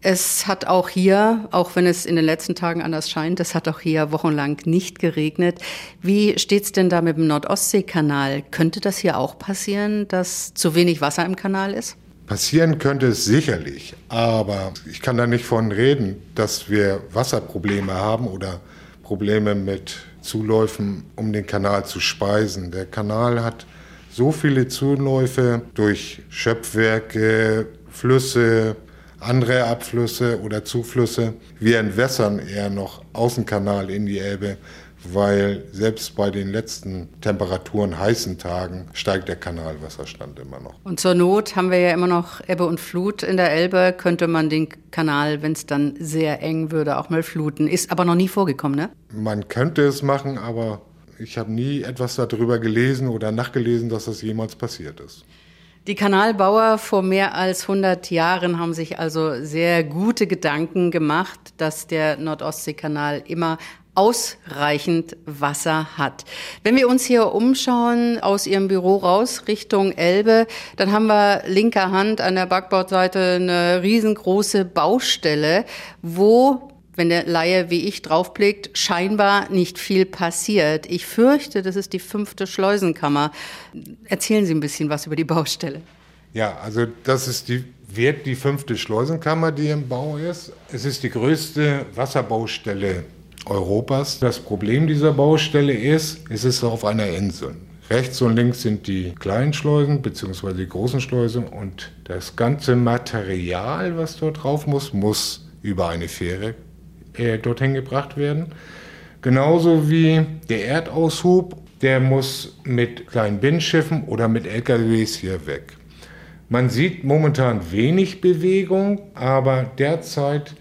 Es hat auch hier, auch wenn es in den letzten Tagen anders scheint, es hat auch hier wochenlang nicht geregnet. Wie steht's denn da mit dem Nordostseekanal? Könnte das hier auch passieren, dass zu wenig Wasser im Kanal ist? Passieren könnte es sicherlich, aber ich kann da nicht von reden, dass wir Wasserprobleme haben oder Probleme mit Zuläufen, um den Kanal zu speisen. Der Kanal hat so viele Zuläufe durch Schöpfwerke, Flüsse, andere Abflüsse oder Zuflüsse. Wir entwässern eher noch Außenkanal in die Elbe, weil selbst bei den letzten Temperaturen heißen Tagen steigt der Kanalwasserstand immer noch. Und zur Not haben wir ja immer noch Ebbe und Flut in der Elbe, könnte man den Kanal, wenn es dann sehr eng würde, auch mal fluten. Ist aber noch nie vorgekommen, ne? Man könnte es machen, aber ich habe nie etwas darüber gelesen oder nachgelesen, dass das jemals passiert ist. Die Kanalbauer vor mehr als 100 Jahren haben sich also sehr gute Gedanken gemacht, dass der Nordostseekanal immer ausreichend Wasser hat. Wenn wir uns hier umschauen aus Ihrem Büro raus Richtung Elbe, dann haben wir linker Hand an der Backbordseite eine riesengroße Baustelle, wo wenn der Laie wie ich draufblickt, scheinbar nicht viel passiert. Ich fürchte, das ist die fünfte Schleusenkammer. Erzählen Sie ein bisschen was über die Baustelle. Ja, also das ist die, wird die fünfte Schleusenkammer, die im Bau ist. Es ist die größte Wasserbaustelle Europas. Das Problem dieser Baustelle ist, es ist auf einer Insel. Rechts und links sind die kleinen Schleusen bzw. die großen Schleusen und das ganze Material, was dort drauf muss, muss über eine Fähre äh, dorthin gebracht werden. Genauso wie der Erdaushub, der muss mit kleinen Binnenschiffen oder mit LKWs hier weg. Man sieht momentan wenig Bewegung, aber derzeit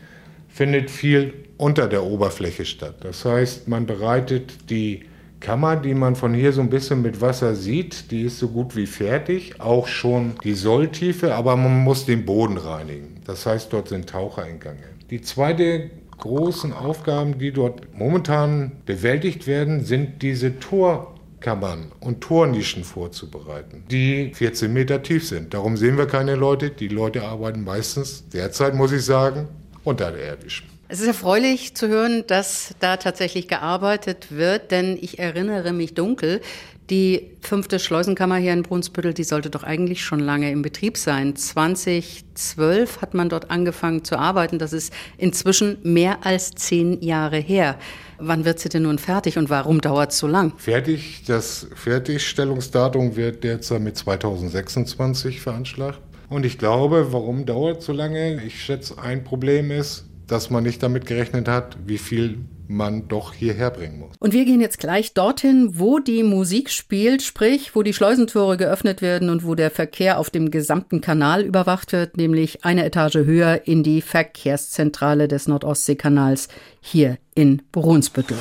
findet viel unter der Oberfläche statt. Das heißt, man bereitet die Kammer, die man von hier so ein bisschen mit Wasser sieht, die ist so gut wie fertig, auch schon die Solltiefe, aber man muss den Boden reinigen. Das heißt, dort sind Tauchereingange. Die zweite großen Aufgaben, die dort momentan bewältigt werden, sind diese Torkammern und Tornischen vorzubereiten, die 14 Meter tief sind. Darum sehen wir keine Leute. Die Leute arbeiten meistens, derzeit muss ich sagen, unterirdisch. Es ist erfreulich zu hören, dass da tatsächlich gearbeitet wird, denn ich erinnere mich dunkel, die fünfte Schleusenkammer hier in Brunsbüttel, die sollte doch eigentlich schon lange im Betrieb sein. 2012 hat man dort angefangen zu arbeiten. Das ist inzwischen mehr als zehn Jahre her. Wann wird sie denn nun fertig und warum dauert es so lang? Fertig, das Fertigstellungsdatum wird derzeit mit 2026 veranschlagt. Und ich glaube, warum dauert so lange? Ich schätze, ein Problem ist, dass man nicht damit gerechnet hat, wie viel man doch hierher bringen muss. Und wir gehen jetzt gleich dorthin, wo die Musik spielt, sprich, wo die Schleusentore geöffnet werden und wo der Verkehr auf dem gesamten Kanal überwacht wird, nämlich eine Etage höher in die Verkehrszentrale des Nordostseekanals hier in Brunsbüttel.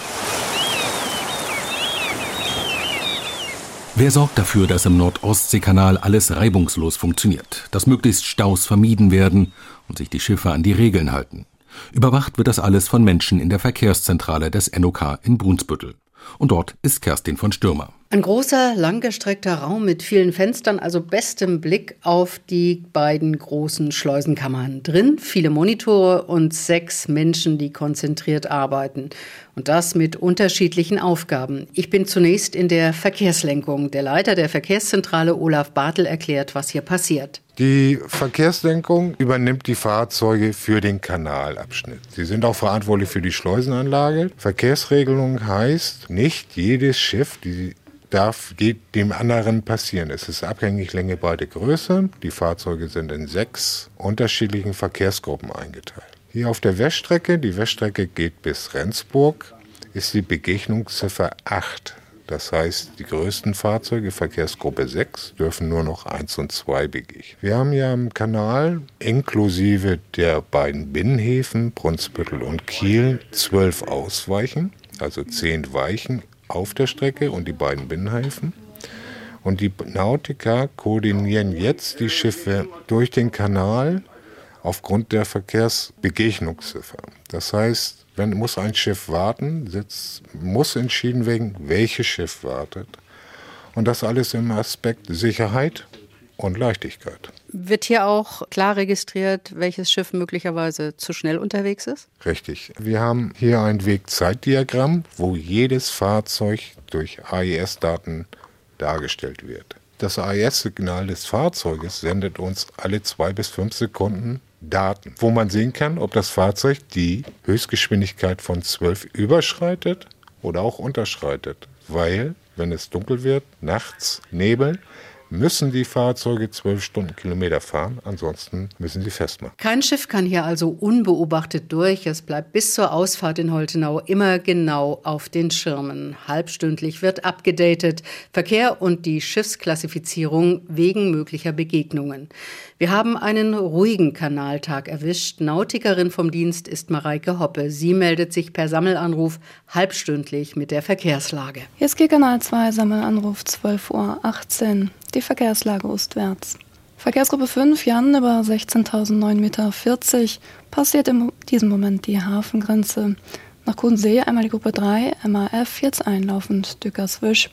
Wer sorgt dafür, dass im Nordostseekanal alles reibungslos funktioniert, dass möglichst Staus vermieden werden und sich die Schiffe an die Regeln halten? Überwacht wird das alles von Menschen in der Verkehrszentrale des NOK in Brunsbüttel. Und dort ist Kerstin von Stürmer. Ein großer, langgestreckter Raum mit vielen Fenstern, also bestem Blick auf die beiden großen Schleusenkammern. Drin viele Monitore und sechs Menschen, die konzentriert arbeiten. Und das mit unterschiedlichen Aufgaben. Ich bin zunächst in der Verkehrslenkung. Der Leiter der Verkehrszentrale Olaf Bartel erklärt, was hier passiert. Die Verkehrslenkung übernimmt die Fahrzeuge für den Kanalabschnitt. Sie sind auch verantwortlich für die Schleusenanlage. Verkehrsregelung heißt, nicht jedes Schiff, die darf, dem anderen passieren. Es ist abhängig Länge, Breite, Größe. Die Fahrzeuge sind in sechs unterschiedlichen Verkehrsgruppen eingeteilt. Hier auf der Weststrecke, die Weststrecke geht bis Rendsburg, ist die Begegnungsziffer 8. Das heißt, die größten Fahrzeuge, Verkehrsgruppe 6, dürfen nur noch 1 und 2 begegnen. Wir haben ja im Kanal inklusive der beiden Binnenhäfen Brunsbüttel und Kiel zwölf Ausweichen, also zehn Weichen auf der Strecke und die beiden Binnenhäfen. Und die Nautiker koordinieren jetzt die Schiffe durch den Kanal aufgrund der Verkehrsbegegnungsziffer. Das heißt, wenn muss ein Schiff warten, sitzt, muss entschieden werden, welches Schiff wartet. Und das alles im Aspekt Sicherheit und Leichtigkeit. Wird hier auch klar registriert, welches Schiff möglicherweise zu schnell unterwegs ist? Richtig. Wir haben hier ein Wegzeitdiagramm, wo jedes Fahrzeug durch AIS-Daten dargestellt wird. Das AIS-Signal des Fahrzeuges sendet uns alle zwei bis fünf Sekunden Daten, wo man sehen kann, ob das Fahrzeug die Höchstgeschwindigkeit von 12 überschreitet oder auch unterschreitet. Weil, wenn es dunkel wird, nachts, Nebel, müssen die Fahrzeuge zwölf Stundenkilometer fahren, ansonsten müssen sie festmachen. Kein Schiff kann hier also unbeobachtet durch. Es bleibt bis zur Ausfahrt in Holtenau immer genau auf den Schirmen. Halbstündlich wird abgedatet, Verkehr und die Schiffsklassifizierung wegen möglicher Begegnungen. Wir haben einen ruhigen Kanaltag erwischt. Nautikerin vom Dienst ist Mareike Hoppe. Sie meldet sich per Sammelanruf halbstündlich mit der Verkehrslage. Jetzt geht Kanal 2 Sammelanruf 12.18 Uhr die Verkehrslage ostwärts. Verkehrsgruppe 5, Jan, über 16.009,40 Meter, passiert in diesem Moment die Hafengrenze. Nach Kudensee einmal die Gruppe 3, MAF, jetzt einlaufend Dückerswisch,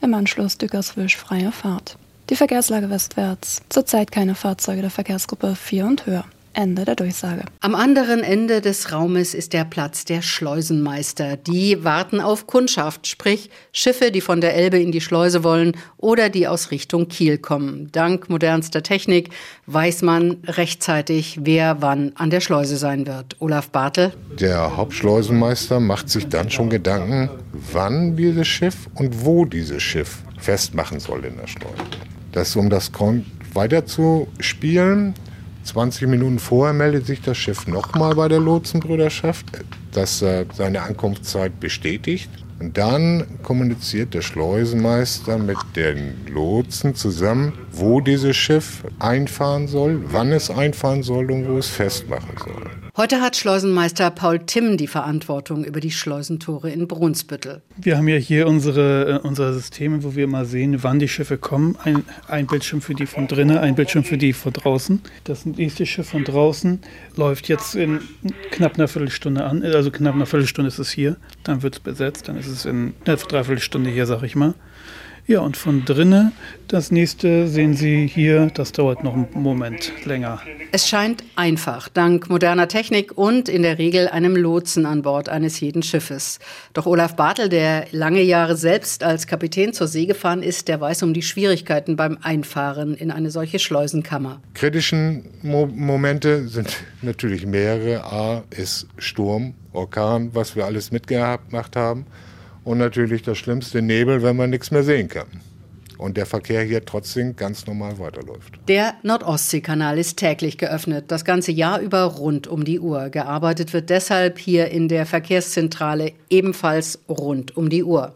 im Anschluss Dückerswisch freie Fahrt. Die Verkehrslage westwärts, zurzeit keine Fahrzeuge der Verkehrsgruppe 4 und höher. Ende der Durchsage. Am anderen Ende des Raumes ist der Platz der Schleusenmeister. Die warten auf Kundschaft, sprich Schiffe, die von der Elbe in die Schleuse wollen oder die aus Richtung Kiel kommen. Dank modernster Technik weiß man rechtzeitig, wer wann an der Schleuse sein wird. Olaf Bartel. Der Hauptschleusenmeister macht sich dann schon Gedanken, wann dieses Schiff und wo dieses Schiff festmachen soll in der Schleuse. Das, um das weiter zu spielen, 20 Minuten vorher meldet sich das Schiff nochmal bei der Lotsenbrüderschaft, dass äh, seine Ankunftszeit bestätigt. Und dann kommuniziert der Schleusenmeister mit den Lotsen zusammen, wo dieses Schiff einfahren soll, wann es einfahren soll und wo es festmachen soll. Heute hat Schleusenmeister Paul Timm die Verantwortung über die Schleusentore in Brunsbüttel. Wir haben ja hier unsere, äh, unsere Systeme, wo wir mal sehen, wann die Schiffe kommen. Ein, ein Bildschirm für die von drinnen, ein Bildschirm für die von draußen. Das nächste Schiff von draußen läuft jetzt in knapp einer Viertelstunde an. Also knapp einer Viertelstunde ist es hier. Dann wird es besetzt. Dann ist es in einer Dreiviertelstunde hier, sag ich mal. Ja, und von drinnen, das nächste sehen Sie hier, das dauert noch einen Moment länger. Es scheint einfach, dank moderner Technik und in der Regel einem Lotsen an Bord eines jeden Schiffes. Doch Olaf Bartel, der lange Jahre selbst als Kapitän zur See gefahren ist, der weiß um die Schwierigkeiten beim Einfahren in eine solche Schleusenkammer. Kritischen Mo Momente sind natürlich mehrere. A ist Sturm, Orkan, was wir alles mitgemacht haben und natürlich das schlimmste Nebel, wenn man nichts mehr sehen kann. Und der Verkehr hier trotzdem ganz normal weiterläuft. Der Nordostseekanal ist täglich geöffnet, das ganze Jahr über rund um die Uhr. Gearbeitet wird deshalb hier in der Verkehrszentrale ebenfalls rund um die Uhr.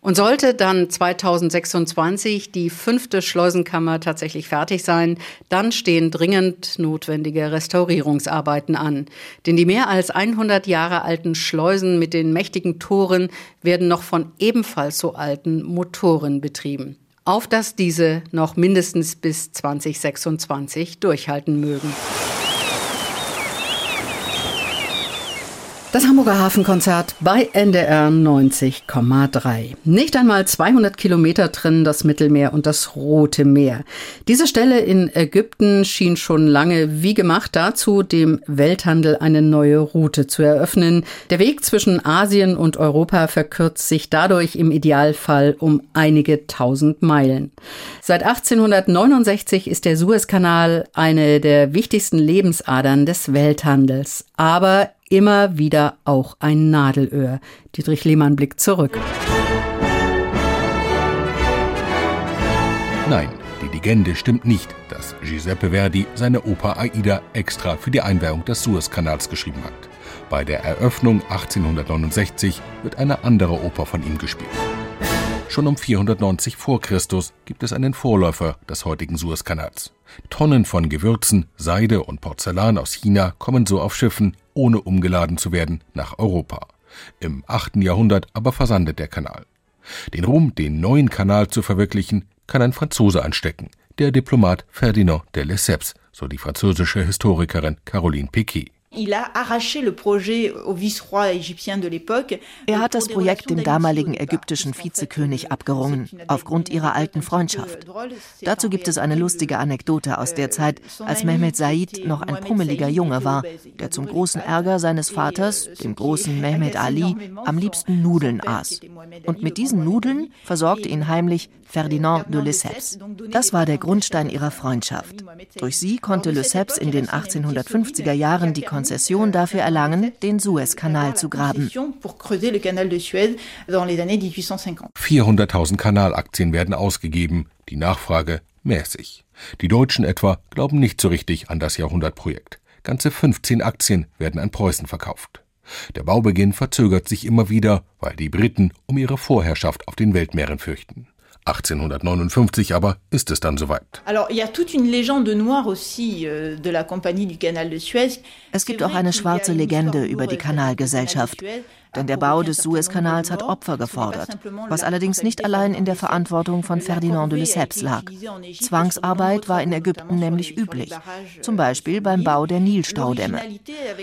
Und sollte dann 2026 die fünfte Schleusenkammer tatsächlich fertig sein, dann stehen dringend notwendige Restaurierungsarbeiten an. Denn die mehr als 100 Jahre alten Schleusen mit den mächtigen Toren werden noch von ebenfalls so alten Motoren betrieben. Auf dass diese noch mindestens bis 2026 durchhalten mögen. Das Hamburger Hafenkonzert bei NDR 90,3. Nicht einmal 200 Kilometer trennen das Mittelmeer und das Rote Meer. Diese Stelle in Ägypten schien schon lange wie gemacht dazu, dem Welthandel eine neue Route zu eröffnen. Der Weg zwischen Asien und Europa verkürzt sich dadurch im Idealfall um einige tausend Meilen. Seit 1869 ist der Suezkanal eine der wichtigsten Lebensadern des Welthandels. Aber immer wieder auch ein Nadelöhr. Dietrich Lehmann blickt zurück. Nein, die Legende stimmt nicht, dass Giuseppe Verdi seine Oper Aida extra für die Einweihung des Suezkanals geschrieben hat. Bei der Eröffnung 1869 wird eine andere Oper von ihm gespielt. Schon um 490 vor Christus gibt es einen Vorläufer des heutigen Suezkanals. Tonnen von Gewürzen, Seide und Porzellan aus China kommen so auf Schiffen, ohne umgeladen zu werden, nach Europa. Im 8. Jahrhundert aber versandet der Kanal. Den Ruhm, den neuen Kanal zu verwirklichen, kann ein Franzose anstecken, der Diplomat Ferdinand de Lesseps, so die französische Historikerin Caroline Piquet. Er hat das Projekt dem damaligen ägyptischen Vizekönig abgerungen, aufgrund ihrer alten Freundschaft. Dazu gibt es eine lustige Anekdote aus der Zeit, als Mehmet Said noch ein pummeliger Junge war, der zum großen Ärger seines Vaters, dem großen Mehmet Ali, am liebsten Nudeln aß. Und mit diesen Nudeln versorgte ihn heimlich Ferdinand de Lesseps. Das war der Grundstein ihrer Freundschaft. Durch sie konnte Lesseps in den 1850er Jahren die Konzession dafür erlangen, den Suezkanal zu graben. 400.000 Kanalaktien werden ausgegeben, die Nachfrage mäßig. Die Deutschen etwa glauben nicht so richtig an das Jahrhundertprojekt. Ganze 15 Aktien werden an Preußen verkauft. Der Baubeginn verzögert sich immer wieder, weil die Briten um ihre Vorherrschaft auf den Weltmeeren fürchten. 1859 aber ist es dann soweit. Euh, es gibt auch eine schwarze Legende über die Kanalgesellschaft. Denn der Bau des Suezkanals hat Opfer gefordert, was allerdings nicht allein in der Verantwortung von Ferdinand de Lesseps lag. Zwangsarbeit war in Ägypten nämlich üblich, zum Beispiel beim Bau der Nilstaudämme.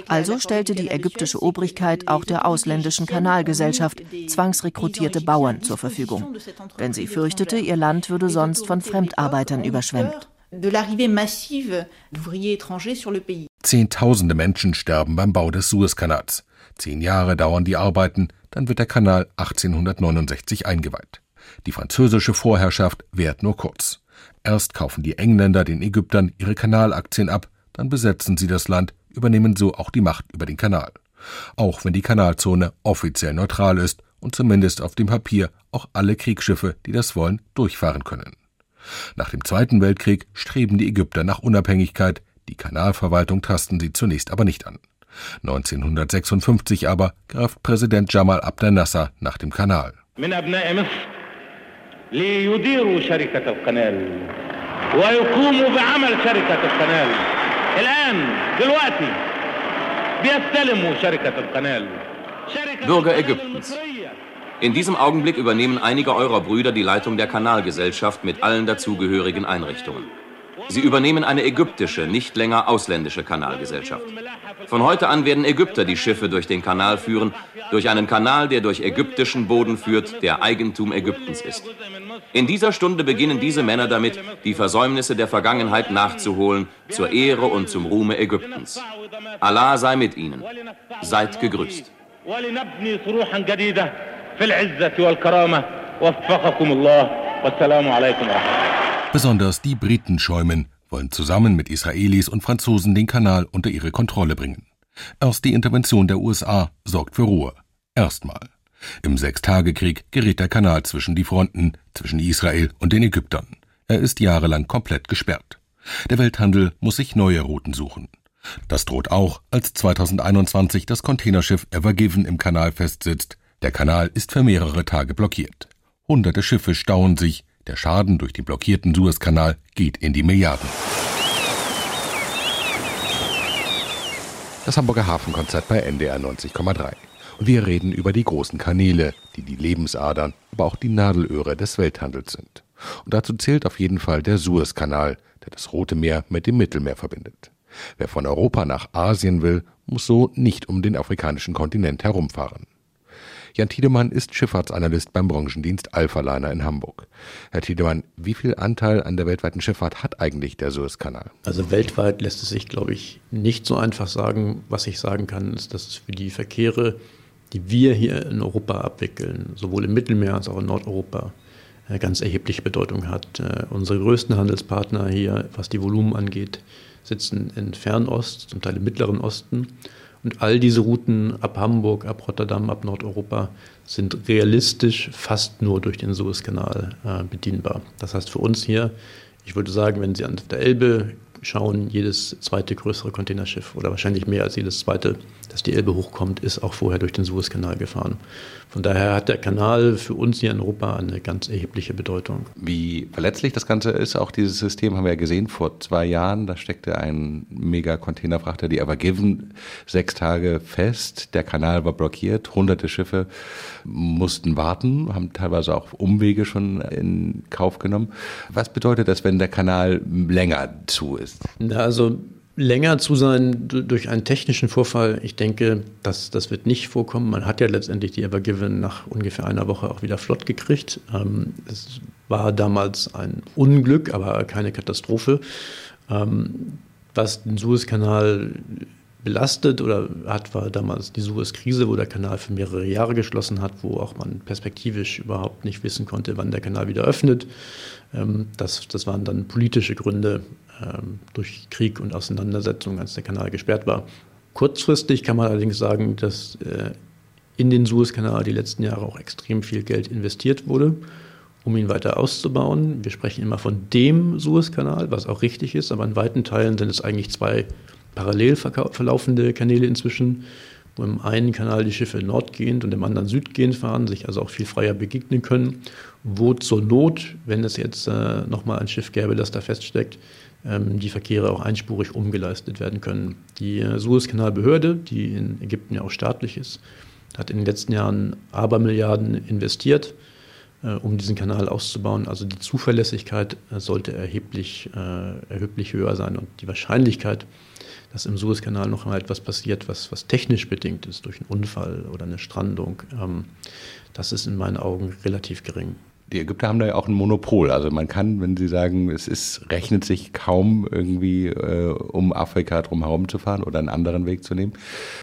Also stellte die ägyptische Obrigkeit auch der ausländischen Kanalgesellschaft zwangsrekrutierte Bauern zur Verfügung, denn sie fürchtete, ihr Land würde sonst von Fremdarbeitern überschwemmt. Zehntausende Menschen sterben beim Bau des Suezkanals. Zehn Jahre dauern die Arbeiten, dann wird der Kanal 1869 eingeweiht. Die französische Vorherrschaft währt nur kurz. Erst kaufen die Engländer den Ägyptern ihre Kanalaktien ab, dann besetzen sie das Land, übernehmen so auch die Macht über den Kanal. Auch wenn die Kanalzone offiziell neutral ist und zumindest auf dem Papier auch alle Kriegsschiffe, die das wollen, durchfahren können. Nach dem Zweiten Weltkrieg streben die Ägypter nach Unabhängigkeit, die Kanalverwaltung tasten sie zunächst aber nicht an. 1956 aber greift Präsident Jamal Abdel Nasser nach dem Kanal. Bürger Ägyptens. In diesem Augenblick übernehmen einige eurer Brüder die Leitung der Kanalgesellschaft mit allen dazugehörigen Einrichtungen. Sie übernehmen eine ägyptische, nicht länger ausländische Kanalgesellschaft. Von heute an werden Ägypter die Schiffe durch den Kanal führen, durch einen Kanal, der durch ägyptischen Boden führt, der Eigentum Ägyptens ist. In dieser Stunde beginnen diese Männer damit, die Versäumnisse der Vergangenheit nachzuholen, zur Ehre und zum Ruhme Ägyptens. Allah sei mit ihnen. Seid gegrüßt. Besonders die Briten schäumen, wollen zusammen mit Israelis und Franzosen den Kanal unter ihre Kontrolle bringen. Erst die Intervention der USA sorgt für Ruhe. Erstmal. Im Sechstagekrieg gerät der Kanal zwischen die Fronten, zwischen Israel und den Ägyptern. Er ist jahrelang komplett gesperrt. Der Welthandel muss sich neue Routen suchen. Das droht auch, als 2021 das Containerschiff Ever Given im Kanal festsitzt. Der Kanal ist für mehrere Tage blockiert. Hunderte Schiffe stauen sich, der Schaden durch den blockierten Suezkanal geht in die Milliarden. Das Hamburger Hafenkonzert bei NDR 90,3. Und wir reden über die großen Kanäle, die die Lebensadern, aber auch die Nadelöhre des Welthandels sind. Und dazu zählt auf jeden Fall der Suezkanal, der das Rote Meer mit dem Mittelmeer verbindet. Wer von Europa nach Asien will, muss so nicht um den afrikanischen Kontinent herumfahren. Jan Tiedemann ist Schifffahrtsanalyst beim Branchendienst Alphaliner in Hamburg. Herr Tiedemann, wie viel Anteil an der weltweiten Schifffahrt hat eigentlich der Suezkanal? Also weltweit lässt es sich, glaube ich, nicht so einfach sagen. Was ich sagen kann, ist, dass es für die Verkehre, die wir hier in Europa abwickeln, sowohl im Mittelmeer als auch in Nordeuropa, äh, ganz erhebliche Bedeutung hat. Äh, unsere größten Handelspartner hier, was die Volumen angeht, sitzen in Fernost, zum Teil im Mittleren Osten. Und all diese Routen ab Hamburg, ab Rotterdam, ab Nordeuropa sind realistisch fast nur durch den Suezkanal äh, bedienbar. Das heißt für uns hier, ich würde sagen, wenn Sie an der Elbe schauen, jedes zweite größere Containerschiff oder wahrscheinlich mehr als jedes zweite, das die Elbe hochkommt, ist auch vorher durch den Suezkanal gefahren. Von daher hat der Kanal für uns hier in Europa eine ganz erhebliche Bedeutung. Wie verletzlich das Ganze ist, auch dieses System haben wir ja gesehen vor zwei Jahren. Da steckte ein Mega-Containerfrachter, die Evergiven, sechs Tage fest. Der Kanal war blockiert. Hunderte Schiffe mussten warten, haben teilweise auch Umwege schon in Kauf genommen. Was bedeutet das, wenn der Kanal länger zu ist? Also länger zu sein durch einen technischen Vorfall, ich denke, das, das wird nicht vorkommen. Man hat ja letztendlich die Evergiven nach ungefähr einer Woche auch wieder flott gekriegt. Ähm, es war damals ein Unglück, aber keine Katastrophe. Ähm, was den Suezkanal belastet oder hat, war damals die Suez-Krise, wo der Kanal für mehrere Jahre geschlossen hat, wo auch man perspektivisch überhaupt nicht wissen konnte, wann der Kanal wieder öffnet. Ähm, das, das waren dann politische Gründe, durch Krieg und Auseinandersetzungen, als der Kanal gesperrt war. Kurzfristig kann man allerdings sagen, dass äh, in den Suezkanal die letzten Jahre auch extrem viel Geld investiert wurde, um ihn weiter auszubauen. Wir sprechen immer von dem Suezkanal, was auch richtig ist, aber in weiten Teilen sind es eigentlich zwei parallel verlaufende Kanäle inzwischen, wo im einen Kanal die Schiffe nordgehend und im anderen südgehend fahren, sich also auch viel freier begegnen können, wo zur Not, wenn es jetzt äh, nochmal ein Schiff gäbe, das da feststeckt, ähm, die Verkehre auch einspurig umgeleistet werden können. Die äh, Suezkanalbehörde, die in Ägypten ja auch staatlich ist, hat in den letzten Jahren Abermilliarden investiert, äh, um diesen Kanal auszubauen. Also die Zuverlässigkeit äh, sollte erheblich, erheblich höher sein und die Wahrscheinlichkeit, dass im Suezkanal noch mal etwas passiert, was, was technisch bedingt ist, durch einen Unfall oder eine Strandung, ähm, das ist in meinen Augen relativ gering die Ägypter haben da ja auch ein Monopol. Also man kann, wenn sie sagen, es ist, rechnet sich kaum irgendwie, äh, um Afrika drumherum zu fahren oder einen anderen Weg zu nehmen.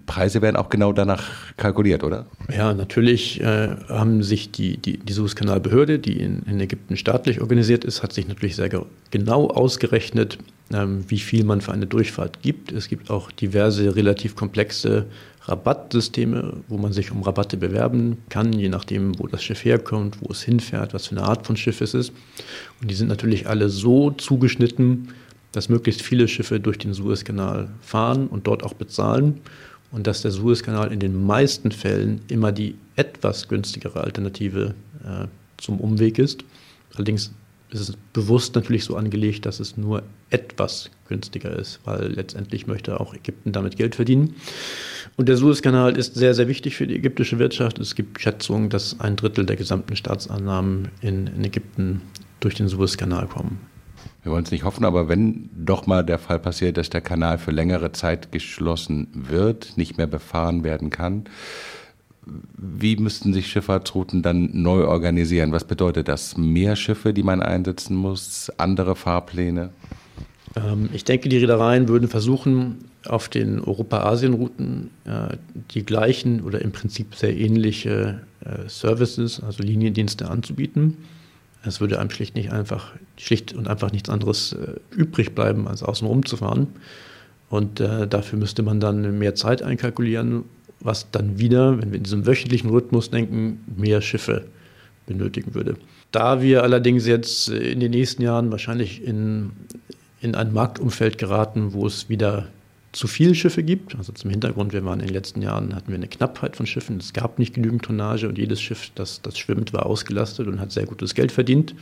Preise werden auch genau danach kalkuliert, oder? Ja, natürlich äh, haben sich die, die, die Suezkanalbehörde, die in, in Ägypten staatlich organisiert ist, hat sich natürlich sehr genau ausgerechnet, ähm, wie viel man für eine Durchfahrt gibt. Es gibt auch diverse relativ komplexe Rabattsysteme, wo man sich um Rabatte bewerben kann, je nachdem, wo das Schiff herkommt, wo es hinfährt, was für eine Art von Schiff es ist. Und die sind natürlich alle so zugeschnitten, dass möglichst viele Schiffe durch den Suezkanal fahren und dort auch bezahlen und dass der Suezkanal in den meisten Fällen immer die etwas günstigere Alternative äh, zum Umweg ist. Allerdings ist es bewusst natürlich so angelegt, dass es nur etwas günstiger ist, weil letztendlich möchte auch Ägypten damit Geld verdienen. Und der Suezkanal ist sehr, sehr wichtig für die ägyptische Wirtschaft. Es gibt Schätzungen, dass ein Drittel der gesamten Staatsannahmen in, in Ägypten durch den Suezkanal kommen. Wir wollen es nicht hoffen, aber wenn doch mal der Fall passiert, dass der Kanal für längere Zeit geschlossen wird, nicht mehr befahren werden kann, wie müssten sich Schifffahrtsrouten dann neu organisieren? Was bedeutet das? Mehr Schiffe, die man einsetzen muss, andere Fahrpläne? Ähm, ich denke, die Reedereien würden versuchen, auf den Europa-Asien-Routen äh, die gleichen oder im Prinzip sehr ähnliche äh, Services, also Liniendienste anzubieten. Es würde einem schlicht nicht einfach, schlicht und einfach nichts anderes äh, übrig bleiben, als außen rumzufahren. Und äh, dafür müsste man dann mehr Zeit einkalkulieren was dann wieder, wenn wir in diesem wöchentlichen Rhythmus denken, mehr Schiffe benötigen würde. Da wir allerdings jetzt in den nächsten Jahren wahrscheinlich in, in ein Marktumfeld geraten, wo es wieder zu viele Schiffe gibt. Also zum Hintergrund, wir waren in den letzten Jahren, hatten wir eine Knappheit von Schiffen. Es gab nicht genügend Tonnage und jedes Schiff, das, das schwimmt, war ausgelastet und hat sehr gutes Geld verdient.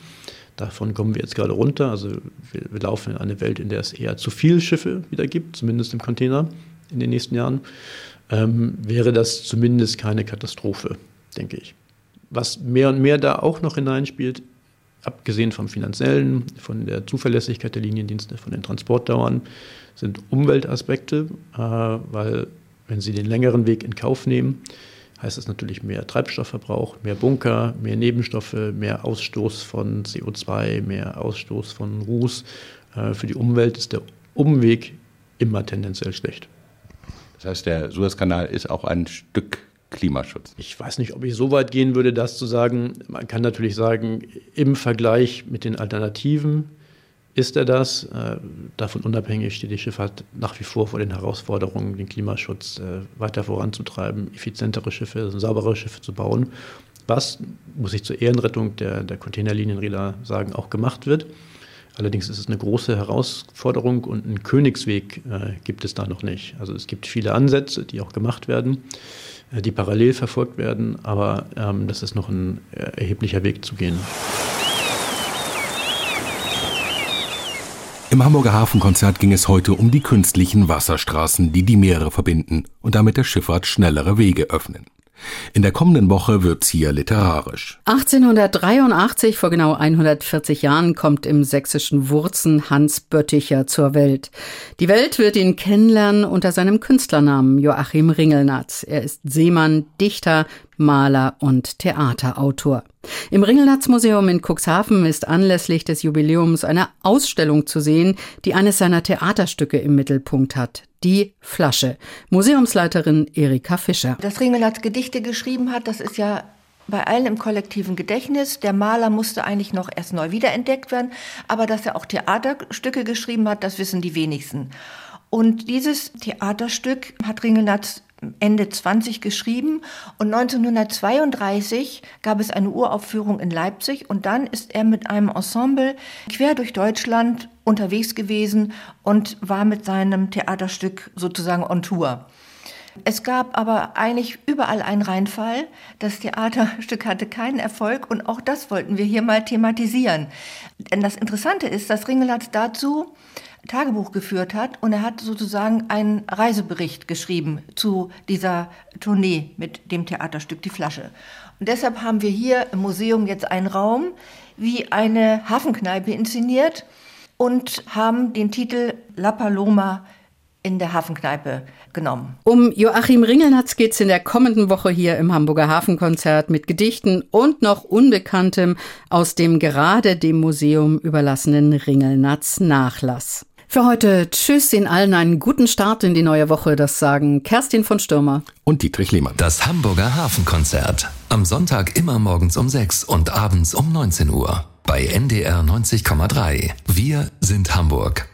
Davon kommen wir jetzt gerade runter. Also wir, wir laufen in eine Welt, in der es eher zu viele Schiffe wieder gibt, zumindest im Container in den nächsten Jahren ähm, wäre das zumindest keine Katastrophe, denke ich. Was mehr und mehr da auch noch hineinspielt, abgesehen vom finanziellen, von der Zuverlässigkeit der Liniendienste, von den Transportdauern, sind Umweltaspekte, äh, weil wenn Sie den längeren Weg in Kauf nehmen, heißt das natürlich mehr Treibstoffverbrauch, mehr Bunker, mehr Nebenstoffe, mehr Ausstoß von CO2, mehr Ausstoß von Ruß. Äh, für die Umwelt ist der Umweg immer tendenziell schlecht. Das heißt, der Suezkanal ist auch ein Stück Klimaschutz. Ich weiß nicht, ob ich so weit gehen würde, das zu sagen. Man kann natürlich sagen, im Vergleich mit den Alternativen ist er das. Äh, davon unabhängig steht die Schifffahrt nach wie vor vor den Herausforderungen, den Klimaschutz äh, weiter voranzutreiben, effizientere Schiffe, saubere Schiffe zu bauen. Was, muss ich zur Ehrenrettung der, der Containerlinienräder sagen, auch gemacht wird. Allerdings ist es eine große Herausforderung und einen Königsweg äh, gibt es da noch nicht. Also es gibt viele Ansätze, die auch gemacht werden. Äh, die parallel verfolgt werden, aber ähm, das ist noch ein äh, erheblicher Weg zu gehen. Im Hamburger Hafenkonzert ging es heute um die künstlichen Wasserstraßen, die die Meere verbinden und damit der Schifffahrt schnellere Wege öffnen. In der kommenden Woche wird's hier literarisch. 1883, vor genau 140 Jahren, kommt im sächsischen Wurzen Hans Bötticher zur Welt. Die Welt wird ihn kennenlernen unter seinem Künstlernamen Joachim Ringelnatz. Er ist Seemann, Dichter, Maler und Theaterautor. Im Ringelnatz-Museum in Cuxhaven ist anlässlich des Jubiläums eine Ausstellung zu sehen, die eines seiner Theaterstücke im Mittelpunkt hat. Die Flasche. Museumsleiterin Erika Fischer. Dass Ringelnatz Gedichte geschrieben hat, das ist ja bei allen im kollektiven Gedächtnis. Der Maler musste eigentlich noch erst neu wiederentdeckt werden, aber dass er auch Theaterstücke geschrieben hat, das wissen die wenigsten. Und dieses Theaterstück hat Ringelnatz Ende 20 geschrieben und 1932 gab es eine Uraufführung in Leipzig und dann ist er mit einem Ensemble quer durch Deutschland unterwegs gewesen und war mit seinem Theaterstück sozusagen on Tour. Es gab aber eigentlich überall einen Reinfall. Das Theaterstück hatte keinen Erfolg und auch das wollten wir hier mal thematisieren. Denn das Interessante ist, dass Ringelhardt dazu Tagebuch geführt hat und er hat sozusagen einen Reisebericht geschrieben zu dieser Tournee mit dem Theaterstück Die Flasche. Und deshalb haben wir hier im Museum jetzt einen Raum wie eine Hafenkneipe inszeniert und haben den Titel La Paloma in der Hafenkneipe genommen. Um Joachim Ringelnatz geht es in der kommenden Woche hier im Hamburger Hafenkonzert mit Gedichten und noch Unbekanntem aus dem gerade dem Museum überlassenen Ringelnatz Nachlass. Für heute Tschüss, in allen einen guten Start in die neue Woche. Das sagen Kerstin von Stürmer und Dietrich Lehmann. Das Hamburger Hafenkonzert. Am Sonntag immer morgens um 6 und abends um 19 Uhr. Bei NDR 90,3. Wir sind Hamburg.